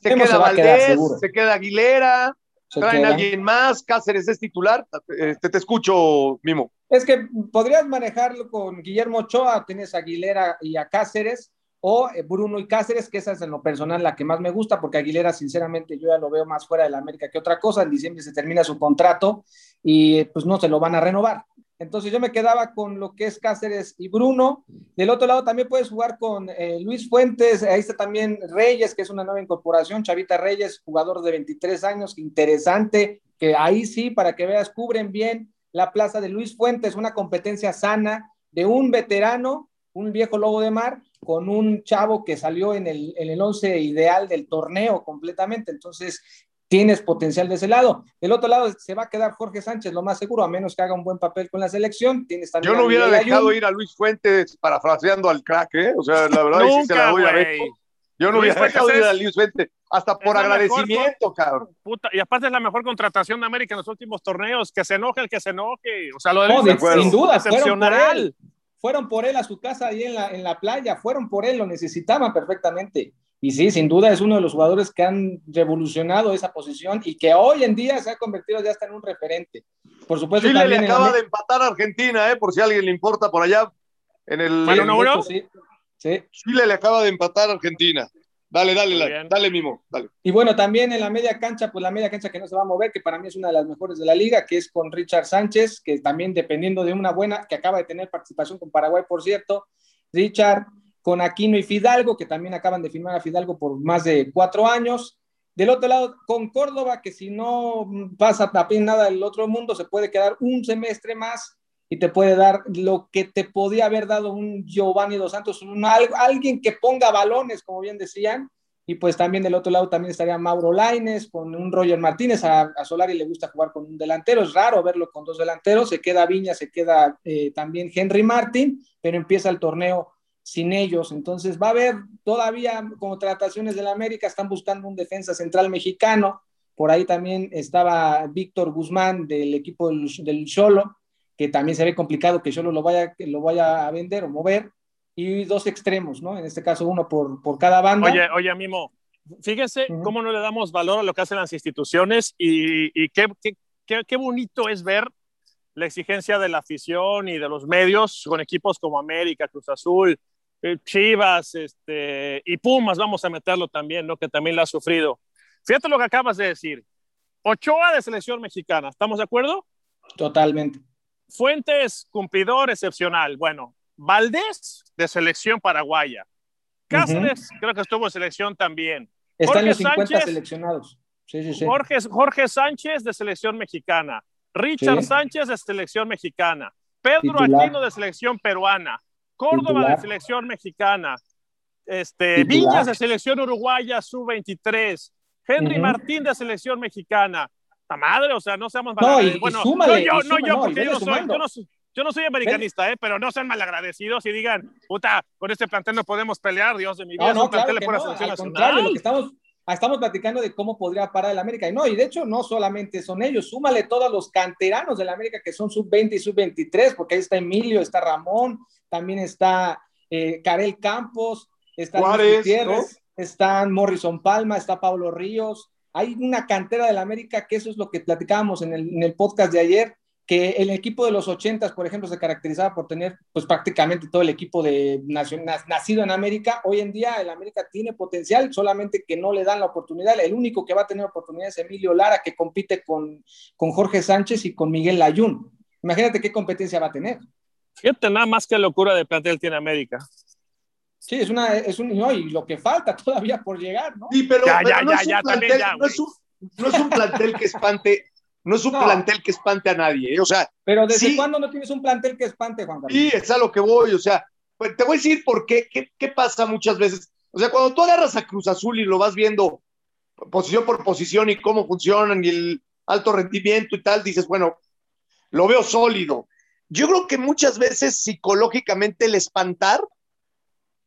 se Memo queda se Valdés, quedar, se queda Aguilera, se traen a alguien más, Cáceres es titular, este, te escucho, Mimo. Es que podrías manejarlo con Guillermo Ochoa, tienes a Aguilera y a Cáceres, o eh, Bruno y Cáceres, que esa es en lo personal la que más me gusta, porque Aguilera, sinceramente, yo ya lo veo más fuera de la América que otra cosa. En diciembre se termina su contrato y pues no se lo van a renovar. Entonces yo me quedaba con lo que es Cáceres y Bruno. Del otro lado también puedes jugar con eh, Luis Fuentes, ahí está también Reyes, que es una nueva incorporación, Chavita Reyes, jugador de 23 años, interesante, que ahí sí, para que veas, cubren bien la plaza de Luis Fuentes, una competencia sana de un veterano, un viejo lobo de mar, con un chavo que salió en el, en el once ideal del torneo completamente. Entonces, tienes potencial de ese lado. Del otro lado se va a quedar Jorge Sánchez, lo más seguro, a menos que haga un buen papel con la selección. Tienes Yo no hubiera dejado Ayun. ir a Luis Fuentes parafraseando al crack, ¿eh? O sea, la verdad Nunca, sí se la voy a ver. Yo no Luis hubiera dejado ir a Luis Fuentes, hasta por agradecimiento, mejor- cabrón. Puta, y aparte es la mejor contratación de América en los últimos torneos. Que se enoje el que se enoje. O sea, lo de No, Luis sin duda, es fueron por excepcional. él. Fueron por él a su casa ahí en la, en la playa, fueron por él, lo necesitaban perfectamente. Y sí, sin duda es uno de los jugadores que han revolucionado esa posición y que hoy en día se ha convertido ya hasta en un referente. Por supuesto, Chile le en acaba la- de empatar a Argentina, ¿eh? Por si a alguien le importa por allá. En el, Bueno, en- no, uno. Sí, sí. Chile le acaba de empatar a Argentina. Dale, dale, dale, dale, Mimo, dale. Y bueno, también en la media cancha, pues la media cancha que no se va a mover, que para mí es una de las mejores de la liga, que es con Richard Sánchez, que también dependiendo de una buena, que acaba de tener participación con Paraguay, por cierto, Richard con Aquino y Fidalgo, que también acaban de firmar a Fidalgo por más de cuatro años. Del otro lado, con Córdoba, que si no pasa también nada del otro mundo, se puede quedar un semestre más y te puede dar lo que te podía haber dado un Giovanni Dos Santos, alguien que ponga balones, como bien decían, y pues también del otro lado también estaría Mauro Laines con un Roger Martínez. A, a, Solari le gusta jugar con un delantero. Es raro verlo con dos delanteros. Se queda Viña, se queda eh, también Henry Martin, pero empieza el torneo sin ellos. Entonces va a haber todavía contrataciones de la América. Están buscando un defensa central mexicano. Por ahí también estaba Víctor Guzmán del equipo del, del Cholo que también se ve complicado que solo lo vaya, lo vaya a vender o mover, y dos extremos, ¿no? En este caso, uno por, por cada banda. Oye, oye, Mimo, fíjense cómo no le damos valor a lo que hacen las instituciones y, y qué, qué, qué, bonito es ver la exigencia de la afición y de los medios con equipos como América, Cruz Azul, Chivas este, y Pumas, vamos a meterlo también, ¿no? que también lo ha sufrido. Fíjate lo que acabas de decir. Ochoa de selección mexicana, ¿estamos de acuerdo? Totalmente. Fuentes, cumplidor excepcional. Bueno, Valdés de selección paraguaya. Cáceres, creo que estuvo en selección también. Están los 50 seleccionados. Sí, sí, sí. Jorge, Jorge, Sánchez de selección mexicana. Richard Sánchez de selección mexicana. Pedro Aquino de selección peruana. Córdoba de selección mexicana. Este, Viñas de selección uruguaya sub-23. Henry Martín de selección mexicana. La madre, o sea, no seamos no, y, bueno, súmale, no, yo, no, yo, porque yo, soy, yo, no soy, yo no soy americanista, ¿eh? pero no sean malagradecidos y digan, puta, con este plantel no podemos pelear, Dios de mi vida, no, no, claro que no, al contrario, lo que estamos, estamos platicando de cómo podría parar el América. Y no, y de hecho no solamente son ellos, súmale todos los canteranos del América que son sub-20 y sub-23, porque ahí está Emilio, está Ramón, también está eh, Karel Campos, está Juárez, Gutiérrez, ¿no? están Morrison Palma, está Pablo Ríos. Hay una cantera del América que eso es lo que platicábamos en el, en el podcast de ayer, que el equipo de los 80, por ejemplo, se caracterizaba por tener pues prácticamente todo el equipo de nacido en América. Hoy en día el América tiene potencial, solamente que no le dan la oportunidad. El único que va a tener oportunidad es Emilio Lara, que compite con, con Jorge Sánchez y con Miguel Layún. Imagínate qué competencia va a tener. Fíjate nada más que locura de plantel tiene América. Sí, es una, es un, no, y lo que falta todavía por llegar, ¿no? Sí, pero, ya, pero ya, no, ya, es ya, plantel, ya, no, es un, no es un plantel que espante no es un no. plantel que espante a nadie, ¿eh? o sea. Pero ¿desde sí, cuándo no tienes un plantel que espante, Juan Carlos? Sí, es a lo que voy, o sea, pues te voy a decir por qué, qué, qué pasa muchas veces. O sea, cuando tú agarras a Cruz Azul y lo vas viendo posición por posición y cómo funcionan y el alto rendimiento y tal, dices, bueno, lo veo sólido. Yo creo que muchas veces psicológicamente el espantar,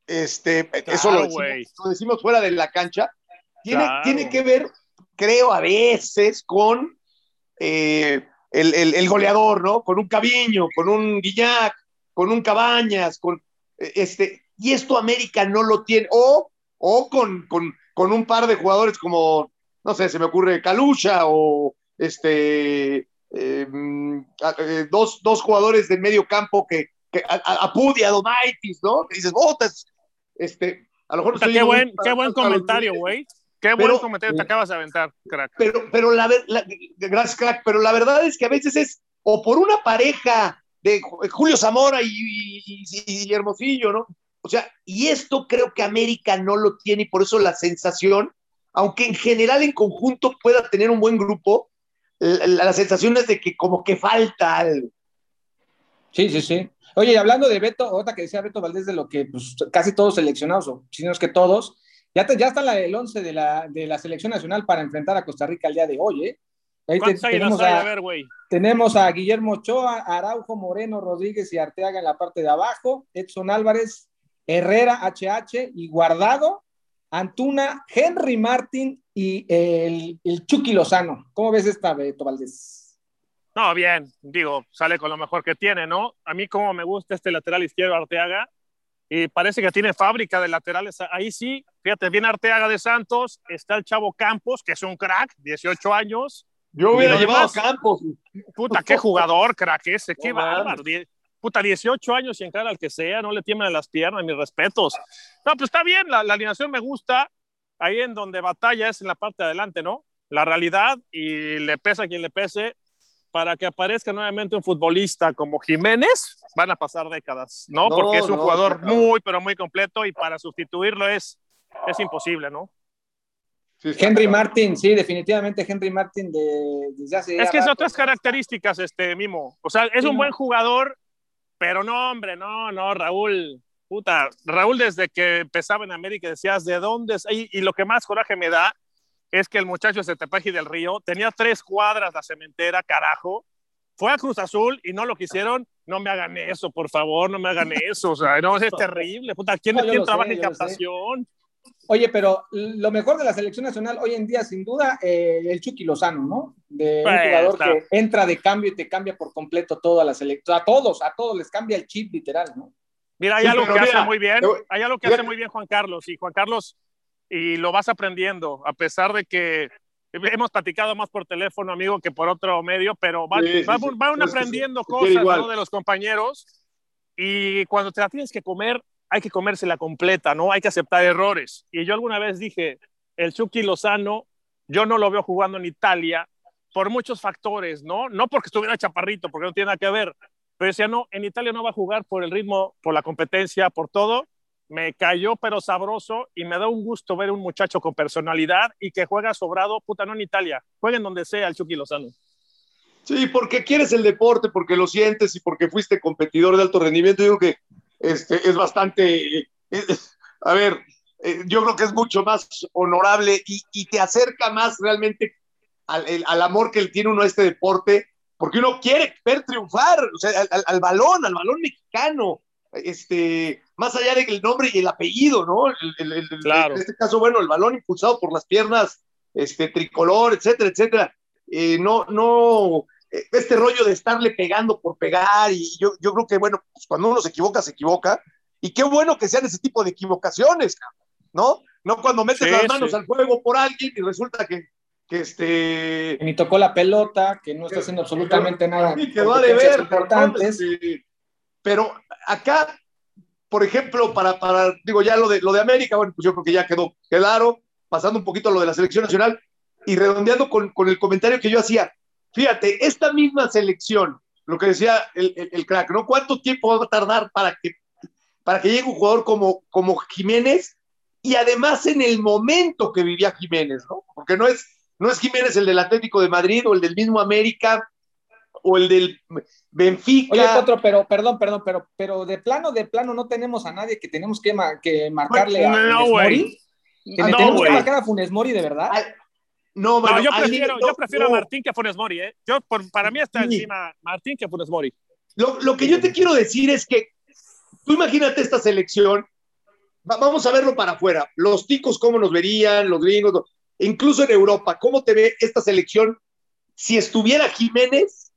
este, claro, eso lo decimos, lo decimos, fuera de la cancha, tiene, claro. tiene que ver, creo, a veces con eh, el, el, el, goleador, ¿no? Con un Caviño, con un Guiñac, con un Cabañas, con este, y esto América no lo tiene, o, o con, con, con un par de jugadores como, no sé, se me ocurre Calucha o este, eh, dos, dos, jugadores de medio campo que, que a, a, a Pudi, a Domaitis, ¿no? Que dices, botas, este, a lo mejor... Qué buen, qué buen comentario, güey. Qué buen comentario te acabas de aventar, crack. Pero, pero la, la, gracias, crack, pero la verdad es que a veces es o por una pareja de Julio Zamora y, y, y, y, Hermosillo, ¿no? O sea, y esto creo que América no lo tiene y por eso la sensación, aunque en general en conjunto pueda tener un buen grupo, la, la sensación es de que como que falta algo. Sí, sí, sí. Oye, y hablando de Beto, otra que decía Beto Valdés de lo que pues, casi todos seleccionados, o si no es que todos, ya, te, ya está la, el 11 de la, de la selección nacional para enfrentar a Costa Rica el día de hoy, ¿eh? Ahí te, tenemos, a, a ver, tenemos a Guillermo Ochoa, Araujo, Moreno, Rodríguez y Arteaga en la parte de abajo, Edson Álvarez, Herrera, HH y Guardado, Antuna, Henry Martin y el, el Chucky Lozano. ¿Cómo ves esta, Beto Valdés? No, bien, digo, sale con lo mejor que tiene, ¿no? A mí como me gusta este lateral izquierdo Arteaga, y parece que tiene fábrica de laterales. Ahí sí, fíjate, viene Arteaga de Santos, está el chavo Campos, que es un crack, 18 años. Yo hubiera llevado a Campos. Puta, qué jugador, crack ese, qué no, bárbaro. Puta, 18 años y encara al que sea, no le tiemblan las piernas, mis respetos. No, pues está bien, la, la alineación me gusta. Ahí en donde batalla es en la parte de adelante, ¿no? La realidad y le pesa a quien le pese, para que aparezca nuevamente un futbolista como Jiménez, van a pasar décadas, ¿no? no Porque es un no, jugador no, muy, pero muy completo y para sustituirlo es, es imposible, ¿no? Sí, Henry Martin, sí, definitivamente Henry Martin de, desde hace Es que es otras características, este Mimo. O sea, es sí, un buen jugador, pero no, hombre, no, no, Raúl. Puta, Raúl desde que empezaba en América decías, ¿de dónde es? Y, y lo que más coraje me da es que el muchacho de Tepeji del Río tenía tres cuadras la cementera, carajo. Fue a Cruz Azul y no lo quisieron. No me hagan eso, por favor, no me hagan eso. O sea, no, es [LAUGHS] terrible. Puta, ¿quién, no, ¿quién trabaja sé, en captación? Oye, pero lo mejor de la selección nacional hoy en día, sin duda, eh, el Chucky Lozano, ¿no? De un Pues, jugador que entra de cambio y te cambia por completo toda la selección. A todos, a todos les cambia el chip literal, ¿no? Mira, hay Sí, algo que mira, hace muy bien, hay algo que hace muy bien Juan Carlos, y Juan Carlos, y lo vas aprendiendo, a pesar de que hemos platicado más por teléfono, amigo, que por otro medio, pero van, Sí, van- sí. aprendiendo cosas. ¿no? de los compañeros, y cuando te la tienes que comer, hay que comérsela completa, ¿no? Hay que aceptar errores. Y yo alguna vez dije, el Chucky Lozano, yo no lo veo jugando en Italia por muchos factores, ¿no? No porque estuviera chaparrito, porque no tiene nada que ver, pero decía, no, en Italia no va a jugar por el ritmo, por la competencia, por todo. Me cayó, pero sabroso, y me da un gusto ver un muchacho con personalidad y que juega sobrado, puta, no en Italia, juega en donde sea el Chucky Lozano. Sí, porque quieres el deporte, porque lo sientes y porque fuiste competidor de alto rendimiento. Creo que este, es bastante. eh, a ver, eh, yo creo que es mucho más honorable y, te acerca más realmente al, al amor que tiene uno a este deporte, porque uno quiere ver triunfar, o sea, al, al- al balón, al balón mexicano. Este, más allá del nombre y el apellido, ¿no? El- el- el- Claro. En este caso, bueno, el balón impulsado por las piernas, este, tricolor, etcétera, etcétera. Eh, no, no, eh, este rollo de estarle pegando por pegar, y yo, yo creo que, bueno, pues cuando uno se equivoca, se equivoca, y qué bueno que sean ese tipo de equivocaciones, ¿no? No cuando metes Sí, las manos sí. al fuego por alguien y resulta que, que este... Ni tocó la pelota, que no está haciendo absolutamente nada. Sí, quedó a deber, importantes. pero acá, por ejemplo, para, para, digo, ya lo de, lo de América, bueno, pues yo creo que ya quedó claro, pasando un poquito a lo de la selección nacional y redondeando con, con el comentario que yo hacía. Fíjate, esta misma selección, lo que decía el, el, el crack, ¿no? ¿Cuánto tiempo va a tardar para que, para que llegue un jugador como, como Jiménez? Y además en el momento que vivía Jiménez, ¿no? Porque no es, no es Jiménez el del Atlético de Madrid o el del mismo América o el del Benfica. Oye, Potro, pero perdón, perdón, pero, pero de plano, de plano no tenemos a nadie que tenemos que, ma- que marcarle a No, Funes güey. Mori. Que le no, tenemos güey. que marcar a Funes Mori, de verdad. Ay, No, No, mano, yo prefiero, no, yo prefiero no. a Martín que a Funes Mori, ¿eh? Yo, por- para mí está Sí. encima Martín que Funes Mori. Lo, lo que yo te quiero decir es que tú imagínate esta selección, va- vamos a verlo para afuera, los ticos cómo nos verían, los gringos, incluso en Europa, cómo te ve esta selección si estuviera Jiménez,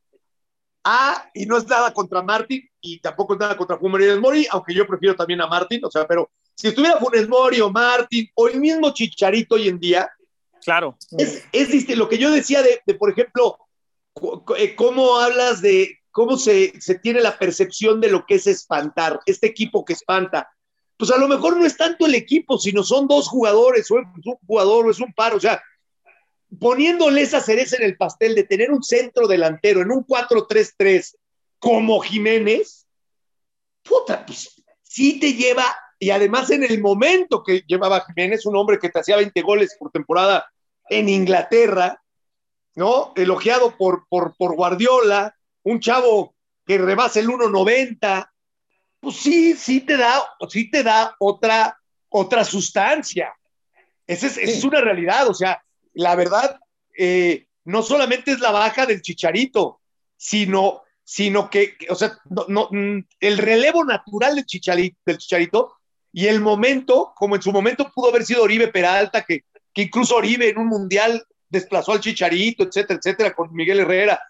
ah, y no es nada contra Martín y tampoco es nada contra Funes Mori, aunque yo prefiero también a Martín, o sea, pero si estuviera Funes Mori o Martín o el mismo Chicharito hoy en día, Claro. es, es lo que yo decía de, de, por ejemplo, eh, cómo hablas de cómo se, se tiene la percepción de lo que es espantar, este equipo que espanta. Pues a lo mejor no es tanto el equipo, sino son dos jugadores, o es un jugador, o es un par, o sea, poniéndole esa cereza en el pastel de tener un centro delantero en un 4-3-3 como Jiménez, puta, pues sí te lleva, y además en el momento que llevaba Jiménez, un hombre que te hacía 20 goles por temporada en Inglaterra, ¿no? Elogiado por, por, por Guardiola, un chavo que rebasa el 1.90, pues sí, sí te da, sí te da otra, otra sustancia. Esa es, es una realidad, o sea, la verdad, eh, no solamente es la baja del chicharito, sino, sino que, que, o sea, no, no, mm, el relevo natural del chicharito, del chicharito y el momento, como en su momento pudo haber sido Oribe Peralta, que, que incluso Oribe en un mundial desplazó al chicharito, etcétera, etcétera, con Miguel Herrera.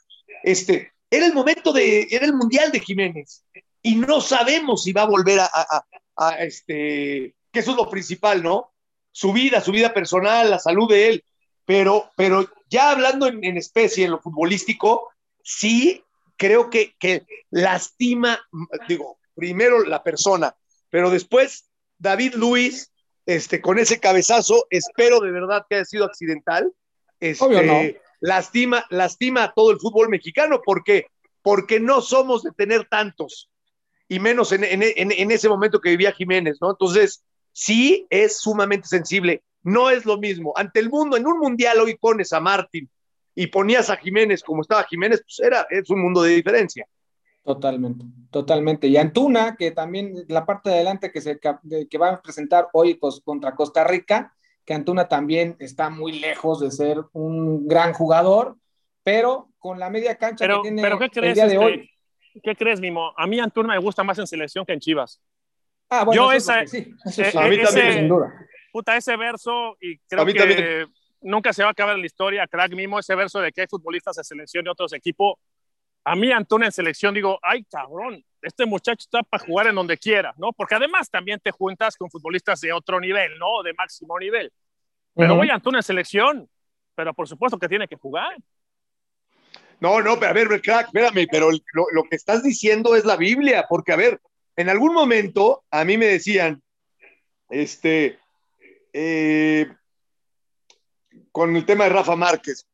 Este, era el momento de, era el mundial de Jiménez y no sabemos si va a volver a, a, a, a este, que eso es lo principal, ¿no? Su vida, su vida personal, la salud de él pero, pero ya hablando en, en, especie, en lo futbolístico, sí creo que, que, lastima, digo, primero la persona, pero después David Luis, este, con ese cabezazo, espero de verdad que haya sido accidental. Este, Obvio no. Lastima, lastima a todo el fútbol mexicano, porque porque no somos de tener tantos, y menos en, en, en ese momento que vivía Jiménez, ¿no? Entonces, sí es sumamente sensible no es lo mismo. Ante el mundo, en un mundial hoy pones a Martín y ponías a Jiménez como estaba Jiménez, pues era, es un mundo de diferencia. Totalmente, totalmente. Y Antuna, que también la parte de adelante que, se, que va a presentar hoy contra Costa Rica, que Antuna también está muy lejos de ser un gran jugador, pero con la media cancha pero, que tiene pero ¿qué crees, el día de este, hoy. ¿Qué crees, Mimo? A mí Antuna me gusta más en selección que en Chivas. Ah, bueno, Yo esa, es sí, eso eh, sí, a mí eso también. sin duda. puta, ese verso, y creo A que también. nunca se va a acabar en la historia, crack mismo, ese verso de que hay futbolistas de selección de otros equipos. A mí, Antonio, en selección, digo, ay, cabrón, este muchacho está para jugar en donde quiera, ¿no? Porque además también te juntas con futbolistas de otro nivel, ¿no? De máximo nivel. Pero Ujú. oye, Antonio en selección, pero por supuesto que tiene que jugar. No, no, pero a ver, crack, espérame, pero lo, que estás diciendo es la Biblia, porque a ver, en algún momento a mí me decían, este, eh, con el tema de Rafa Márquez,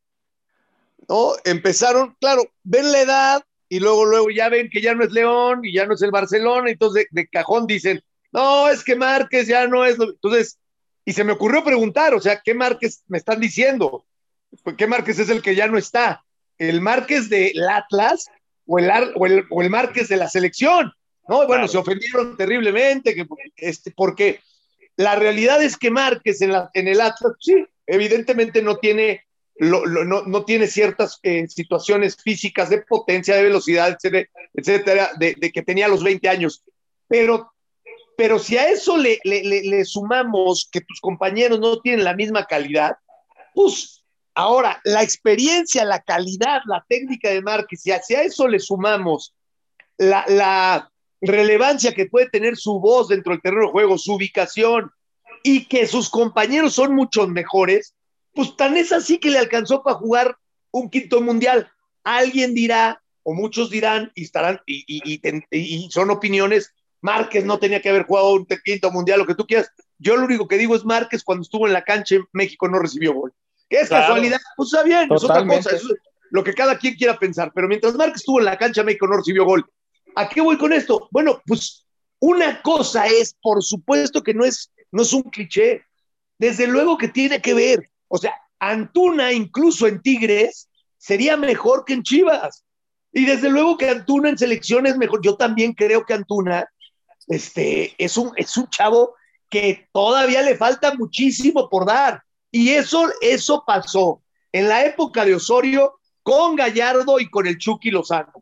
¿no? Empezaron, claro, ven la edad y luego, luego ya ven que ya no es León y ya no es el Barcelona, entonces de, de cajón dicen, no, es que Márquez ya no es lo... Entonces, y se me ocurrió preguntar, o sea, ¿qué Márquez me están diciendo? Pues, ¿Qué Márquez es el que ya no está? ¿El Márquez del Atlas o el, o el, o el Márquez de la selección? No, bueno, Claro. se ofendieron terriblemente, que, este, porque la realidad es que Márquez en, la, en el Atlas, sí, evidentemente no tiene, lo, lo- no, no tiene ciertas eh, situaciones físicas de potencia, de velocidad, etcétera, etcétera de, de que tenía a los 20 años. Pero, pero si a eso le, le, le- le sumamos que tus compañeros no tienen la misma calidad, pues ahora la experiencia, la calidad, la técnica de Márquez, y hacia eso le sumamos la, relevancia que puede tener su voz dentro del terreno de juego, su ubicación, y que sus compañeros son muchos mejores, pues tan es así que le alcanzó para jugar un quinto mundial. Alguien dirá, o muchos dirán, y estarán, y, son opiniones, Márquez no tenía que haber jugado un quinto mundial, lo que tú quieras. Yo lo único que digo es Márquez cuando estuvo en la cancha en México no recibió gol. ¿Qué es Claro. casualidad? Pues está bien, es otra cosa, eso es lo que cada quien quiera pensar. Pero mientras Márquez estuvo en la cancha, México no recibió gol. ¿A qué voy con esto? Bueno, pues una cosa es, por supuesto que no es, no es un cliché, desde luego que tiene que ver. O sea, Antuna, incluso en Tigres, sería mejor que en Chivas. Y desde luego que Antuna en selección es mejor. Yo también creo que Antuna este, es, un, es un chavo que todavía le falta muchísimo por dar. Y eso, eso pasó en la época de Osorio con Gallardo y con el Chucky Lozano.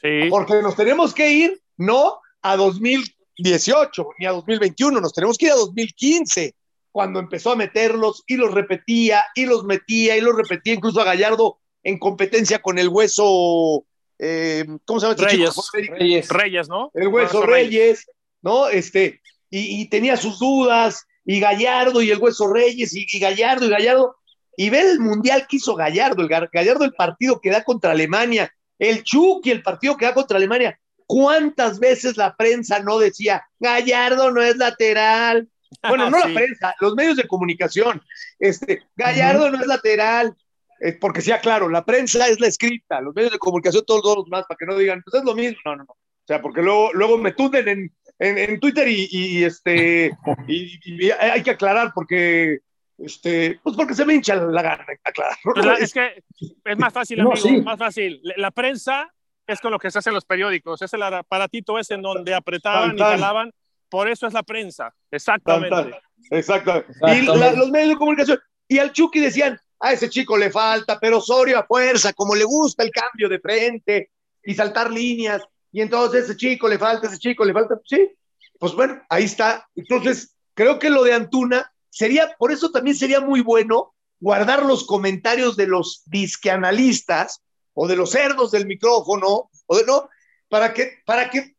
Sí. Porque nos tenemos que ir no a 2018 ni a 2021, nos tenemos que ir a 2015, cuando empezó a meterlos y los repetía y los metía y los repetía, incluso a Gallardo en competencia con el hueso, eh, ¿cómo se llama? este Reyes. chico? Reyes. Reyes, ¿no? El hueso Reyes, ¿no? Este, y, y tenía sus dudas, y Gallardo y el hueso Reyes, y, y Gallardo y Gallardo, y ve el mundial que hizo Gallardo, el Gallardo el partido que da contra Alemania, el Chucky el partido que da contra Alemania. ¿Cuántas veces la prensa no decía, Gallardo no es lateral? Bueno, no [LAUGHS] Sí. la prensa, los medios de comunicación. Este, Gallardo no es lateral. Eh, porque sea claro, la prensa es la escrita, los medios de comunicación, todos, todos los demás, para que no digan, pues es lo mismo. No, no, no. O sea, porque luego, luego me tunden en, en, en Twitter y, y, este [LAUGHS] y, y hay que aclarar porque este, pues porque se me hincha la gana aclarar. Pues la- es que es más fácil, No, amigo, sí. más fácil. La prensa es con lo que se hace en los periódicos, es el aparatito ese en donde apretaban Tan, y tan. jalaban, por eso es la prensa, exactamente. tan. Exactamente. Y Exactamente. la- los medios de comunicación. Y al Chucky decían, a ese chico le falta, pero Osorio a fuerza, como le gusta el cambio de frente y saltar líneas. Y entonces ese chico le falta, ese chico le falta. Sí, pues bueno, ahí está. Entonces, creo que lo de Antuna sería, por eso también sería muy bueno guardar los comentarios de los disqueanalistas o de los cerdos del micrófono, o de no, para que, para que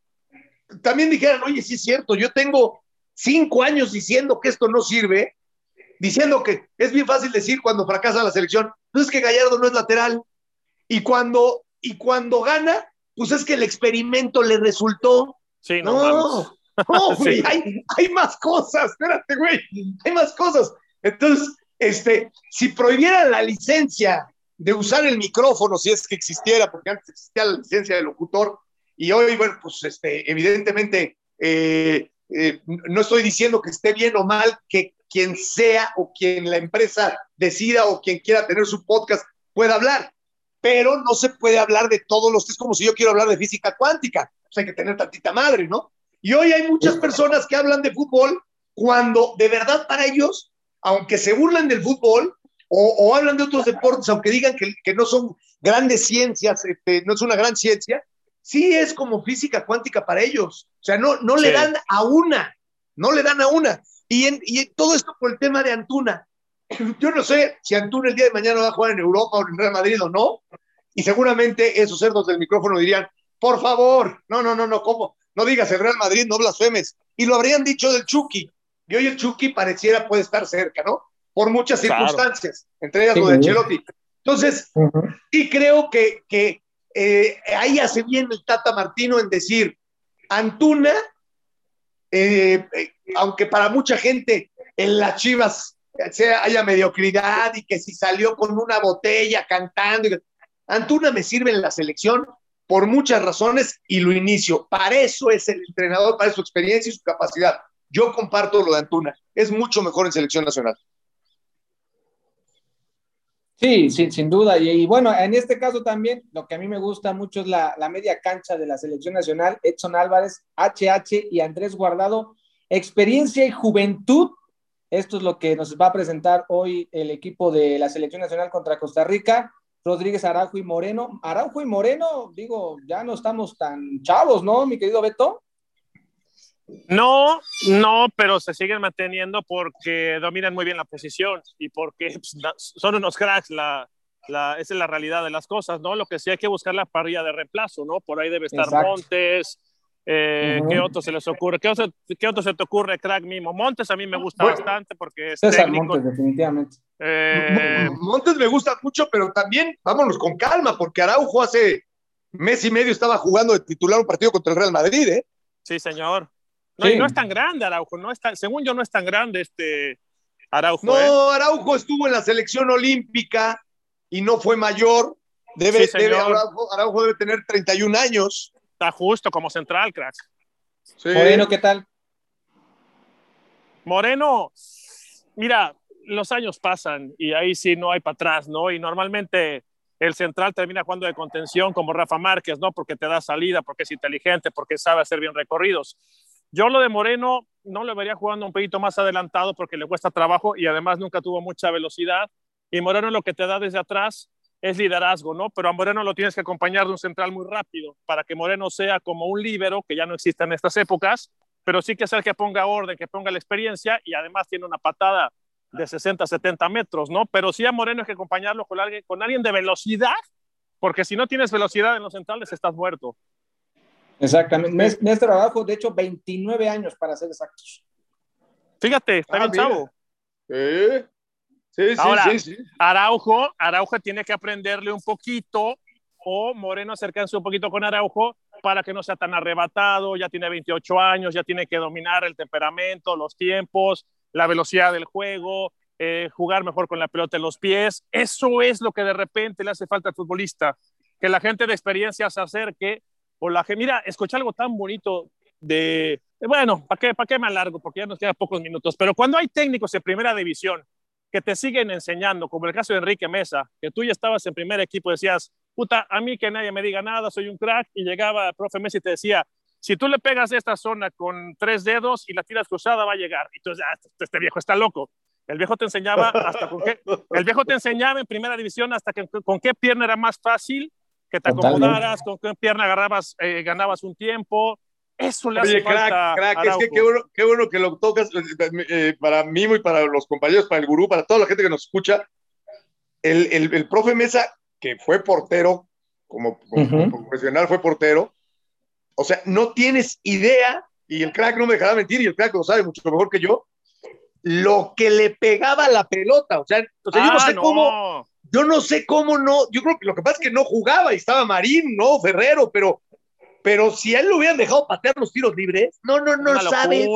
también dijeran, oye, sí es cierto, yo tengo cinco años diciendo que esto no sirve, diciendo que es bien fácil decir cuando fracasa la selección, pues es que Gallardo no es lateral, y cuando, y cuando gana, pues es que el experimento le resultó. Sí, no. No, no, [LAUGHS] güey, Sí. hay, hay más cosas, espérate, güey, hay más cosas. Entonces, este, si prohibieran la licencia de usar el micrófono, si es que existiera, porque antes existía la licencia de locutor, y hoy, bueno, pues este, evidentemente, eh, eh, no estoy diciendo que esté bien o mal que quien sea o quien la empresa decida o quien quiera tener su podcast pueda hablar, pero no se puede hablar de todos los, es como si yo quiero hablar de física cuántica, pues hay que tener tantita madre, ¿no? Y hoy hay muchas personas que hablan de fútbol cuando de verdad para ellos, aunque se burlen del fútbol o, o hablan de otros deportes, aunque digan que, que no son grandes ciencias, este, no es una gran ciencia, sí es como física cuántica para ellos. O sea, no, no le dan a una, no le dan a una. Y, en, y todo esto por el tema de Antuna. [CLEARS THROAT] Yo no sé si Antuna el día de mañana va a jugar en Europa o en Real Madrid o no. Y seguramente esos cerdos del micrófono dirían, por favor, no, no, no, no, ¿cómo? No digas el Real Madrid, no blasfemes. Y lo habrían dicho del Chucky. Y hoy el Chucky pareciera puede estar cerca, ¿no? Por muchas circunstancias, entre ellas lo de Ancelotti. Entonces, sí creo que, que eh, ahí hace bien el Tata Martino en decir, Antuna, eh, eh, aunque para mucha gente en las Chivas sea, haya mediocridad y que si salió con una botella cantando, Antuna me sirve en la selección por muchas razones y lo inicio. Para eso es el entrenador, para su experiencia y su capacidad. Yo comparto lo de Antuna. Es mucho mejor en selección nacional. Sí, sí, sin duda. Y, bueno, en este caso también lo que a mí me gusta mucho es la, media cancha de la selección nacional, Edson Álvarez, HH y Andrés Guardado. Experiencia y juventud. Esto es lo que nos va a presentar hoy el equipo de la selección nacional contra Costa Rica. Rodríguez Araujo y Moreno. Araujo y Moreno, digo, ya no estamos tan chavos, ¿no, mi querido Beto? No, no, pero se siguen manteniendo porque dominan muy bien la posición y porque pues, son unos cracks. La, la, esa es la realidad de las cosas, ¿no? Lo que sí hay que buscar la parrilla de reemplazo, ¿no? Por ahí debe estar Montes. Eh, ¿Qué otro se les ocurre? ¿Qué otro, ¿Qué otro, se te ocurre, crack mismo? Montes a mí me gusta bastante porque es César Montes, definitivamente. Eh... Montes me gusta mucho, pero también vámonos con calma, porque Araujo hace mes y medio estaba jugando de titular un partido contra el Real Madrid, ¿eh? Sí, señor. No, no es tan grande Araujo, no es según yo no es tan grande este Araujo. No, ¿eh? Araujo estuvo en la selección olímpica y no fue mayor. Debe, debe Araujo, debe tener 31 años. Está justo como central, crack. Moreno, ¿qué tal? Moreno, mira, los años pasan y ahí sí no hay para atrás, ¿no? Y normalmente el central termina jugando de contención como Rafa Márquez, ¿no? Porque te da salida, porque es inteligente, porque sabe hacer bien recorridos. Yo lo de Moreno no lo vería jugando un poquito más adelantado porque le cuesta trabajo y además nunca tuvo mucha velocidad. Y Moreno lo que te da desde atrás es liderazgo, ¿no? Pero a Moreno lo tienes que acompañar de un central muy rápido para que Moreno sea como un líbero, que ya no existe en estas épocas, pero sí que es el que ponga orden, que ponga la experiencia y además tiene una patada de 60, 70 metros, ¿no? Pero sí a Moreno hay que acompañarlo con alguien, con alguien de velocidad, porque si no tienes velocidad en los centrales estás muerto. Exactamente. Néstor trabajo, de hecho, 29 años para ser exactos. Fíjate, está bien ah, chavo. Sí, sí, sí, sí, Araujo, Araujo tiene que aprenderle un poquito o Moreno acercarse un poquito con Araujo para que no sea tan arrebatado, ya tiene 28 años, ya tiene que dominar el temperamento, los tiempos, la velocidad del juego, eh, jugar mejor con la pelota en los pies. Eso es lo que de repente le hace falta al futbolista, que la gente de experiencia se acerque o la que, mira, escuché algo tan bonito de, bueno, ¿para qué, ¿para qué me alargo? Porque ya nos quedan pocos minutos, pero cuando hay técnicos en primera división que te siguen enseñando, como el caso de Enrique Mesa, que tú ya estabas en primer equipo, decías, puta, a mí que nadie me diga nada, soy un crack, y llegaba el profe Messi y te decía, si tú le pegas esta zona con tres dedos y la tiras cruzada, va a llegar. Y tú ah, este, este viejo está loco. El viejo te enseñaba hasta con qué, el viejo te enseñaba en primera división hasta que, con qué pierna era más fácil que te acomodaras, con qué pierna agarrabas, eh, ganabas un tiempo. Eso le hace falta crack, crack, es que qué bueno, qué bueno, que lo tocas eh, eh, para mí y para los compañeros, para el gurú, para toda la gente que nos escucha. El, el, el profe Mesa, que fue portero, como, profesional fue portero, o sea, no tienes idea, y el crack no me dejará mentir, y el crack lo sabe mucho mejor que yo, lo que le pegaba la pelota. O sea, o sea yo no ah, sé cómo yo no sé cómo no, yo creo que lo que pasa es que no jugaba y estaba Marín, no Ferrero, pero, pero si a él lo hubieran dejado patear los tiros libres, no, no, no sabe.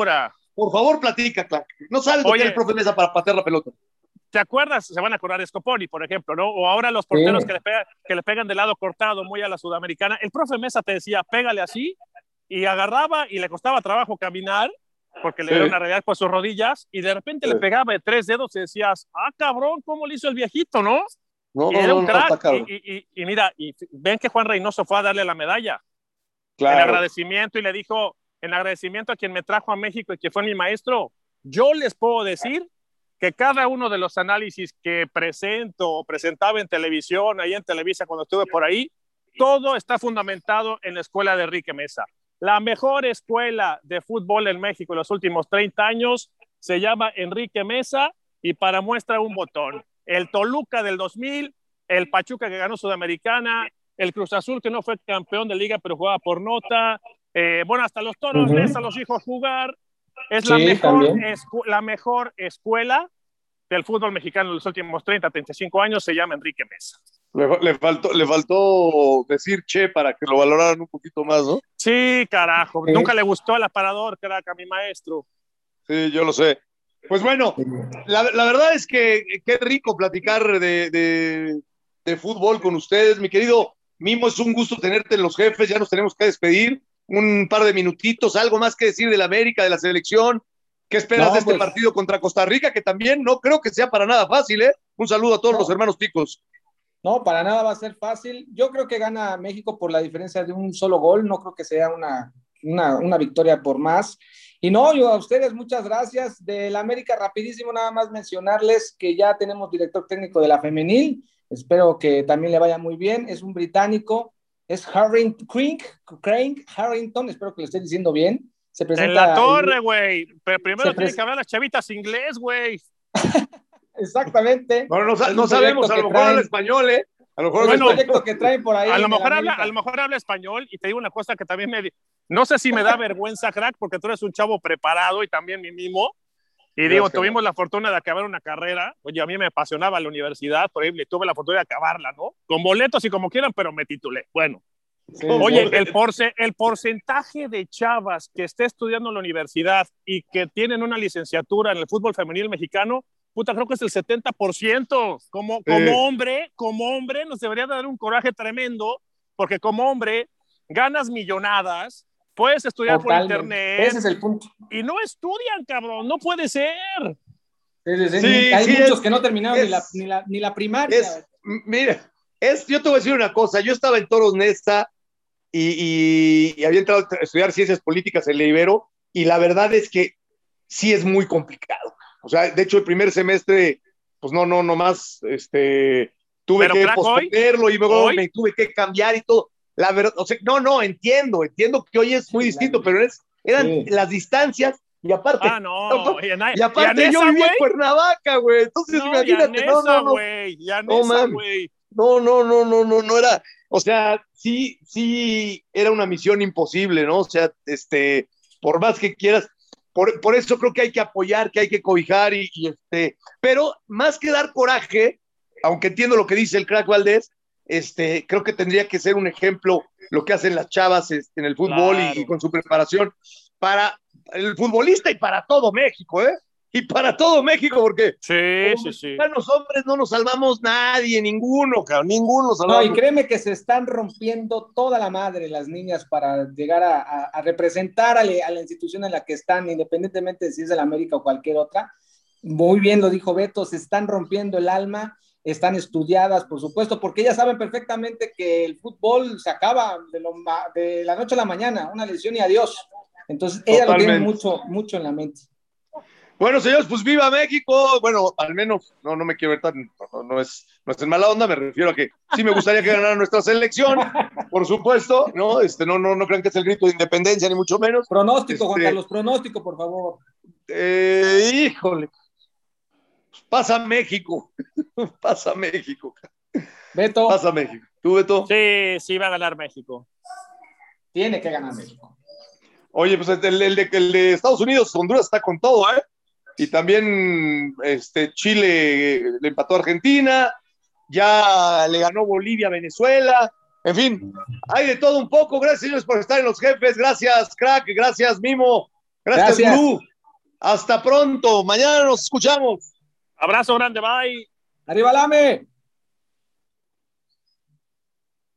Por favor, platica, Clark. No sabes lo que es el profe Mesa para patear la pelota. ¿Te acuerdas? Se van a acordar de Scoponi, por ejemplo, ¿no? O ahora los porteros que, le pegan, que le pegan de lado cortado muy a la sudamericana. El profe Mesa te decía, pégale así, y agarraba y le costaba trabajo caminar porque le dio una realidad por sus rodillas y de repente le pegaba de tres dedos y decías, ah, cabrón, ¿cómo le hizo el viejito, no? y era un crack. y, mira, y ven que Juan Reynoso fue a darle la medalla. En agradecimiento y le dijo, en agradecimiento a quien me trajo a México y que fue mi maestro, yo les puedo decir que cada uno de los análisis que presento o presentaba en televisión, ahí en Televisa cuando estuve por ahí, todo está fundamentado en la escuela de Enrique Mesa. La mejor escuela de fútbol en México en los últimos 30 años se llama Enrique Mesa y para muestra un botón. El Toluca del 2000, el Pachuca que ganó Sudamericana, el Cruz Azul que no fue campeón de liga pero jugaba por nota, eh, bueno, hasta los toros uh -huh. a los hijos jugar. Es la, mejor la mejor escuela del fútbol mexicano en los últimos 30, 35 años, se llama Enrique Mesa. Le, le, faltó, le faltó decir che para que lo valoraran un poquito más, ¿no? Sí, carajo. Sí. Nunca le gustó al aparador, crack, a mi maestro. Sí, yo lo sé. Pues bueno, la, la verdad es que qué rico platicar de, de, de, fútbol con ustedes. Mi querido Mimo, es un gusto tenerte en los jefes. Ya nos tenemos que despedir. Un par de minutitos, algo más que decir del América, de la selección. ¿Qué esperas no, de este pues... partido contra Costa Rica? Que también no creo que sea para nada fácil, ¿eh? Un saludo a todos no. los hermanos ticos. No, para nada va a ser fácil. Yo creo que gana México por la diferencia de un solo gol. No creo que sea una, una, una victoria por más. Y no, yo a ustedes muchas gracias. Del América, rapidísimo, nada más mencionarles que ya tenemos director técnico de la femenil. Espero que también le vaya muy bien. Es un británico, es Harrington, Crank, Crank Harrington, espero que lo esté diciendo bien. Se presenta en la torre, güey. Pero primero tiene que hablar las chavitas inglés, güey. [LAUGHS] Exactamente. Bueno, no, no sabemos, a lo mejor habla español, ¿eh? A lo mejor bueno, proyecto que traen por ahí. A lo, mejor habla, a lo mejor habla español y te digo una cosa que también me. No sé si me da [LAUGHS] vergüenza, crack, porque tú eres un chavo preparado y también mi mimo. Y digo, tuvimos la fortuna de acabar una carrera. Oye, a mí me apasionaba la universidad, por ejemplo, y tuve la fortuna de acabarla, ¿no? Con boletos y como quieran, pero me titulé. Bueno. Sí, Oye, el, porce, el porcentaje de chavas que esté estudiando en la universidad y que tienen una licenciatura en el fútbol femenil mexicano, puta, creo que es el 70%. Como, como sí. hombre, como hombre, nos debería dar un coraje tremendo, porque como hombre ganas millonadas, puedes estudiar Totalmente. por internet. Ese es el punto. Y no estudian, cabrón, no puede ser. Sí, sí, sí. Hay muchos es, que no terminaron es, ni, la, ni, la, ni, la, primaria. Es, mira, es, yo te voy a decir una cosa, yo estaba en Toros Nesta y, y, y había entrado a estudiar ciencias políticas en la Ibero, y la verdad es que sí es muy complicado. O sea, de hecho, el primer semestre, pues no, no, nomás, este, tuve Pero que posponerlo y luego ¿Hoy? me tuve que cambiar y todo. La verdad, o sea, no, no, entiendo, entiendo que hoy es muy sí, distinto, pero es, eran sí. las distancias y aparte, ah, no, [LAUGHS] y, y aparte y yo vivía en Cuernavaca, güey. Entonces, no, imagínate, no, no, no. Wey, Yanesa, no, no, no, no, no, no, no era, o sea, sí, sí, era una misión imposible, ¿no? O sea, este, por más que quieras, por, por, eso creo que hay que apoyar, que hay que cobijar y, y, este, pero más que dar coraje, aunque entiendo lo que dice el crack Valdés, este, creo que tendría que ser un ejemplo lo que hacen las chavas en el fútbol claro. y, y, con su preparación para el futbolista y para todo México, ¿eh? Y para todo México, porque sí, sí, sí. los hombres no nos salvamos nadie, ninguno, cabrón, ninguno nos salvamos. No, y créeme que se están rompiendo toda la madre las niñas para llegar a, a, a representar a, le, a, la institución en la que están, independientemente de si es de la América o cualquier otra. Muy bien lo dijo Beto, se están rompiendo el alma, están estudiadas, por supuesto, porque ellas saben perfectamente que el fútbol se acaba de, lo, de la noche a la mañana, una lesión y adiós. Entonces, ella lo tiene mucho, mucho en la mente. Bueno, señores, pues viva México. Bueno, al menos, no, no me quiero ver tan, no, no, es, no es en mala onda, me refiero a que sí me gustaría que ganara nuestra selección, por supuesto, ¿no? Este, no, no, no crean que es el grito de independencia, ni mucho menos. Pronóstico, este, Juan Carlos, pronóstico, por favor. Eh, híjole. Pasa México. [LAUGHS] Pasa México. Beto. Pasa México. ¿Tú, Beto? Sí, sí, va a ganar México. Tiene que ganar México. Oye, pues el, el, de, el de Estados Unidos, Honduras está con todo, ¿eh? y también este, Chile le empató a Argentina, ya le ganó Bolivia a Venezuela, en fin, hay de todo un poco. Gracias, señores, por estar en los jefes. Gracias, crack. Gracias, Mimo. Gracias. Gurú. Hasta pronto. Mañana nos escuchamos. Abrazo grande. Bye. Arriba, Lame.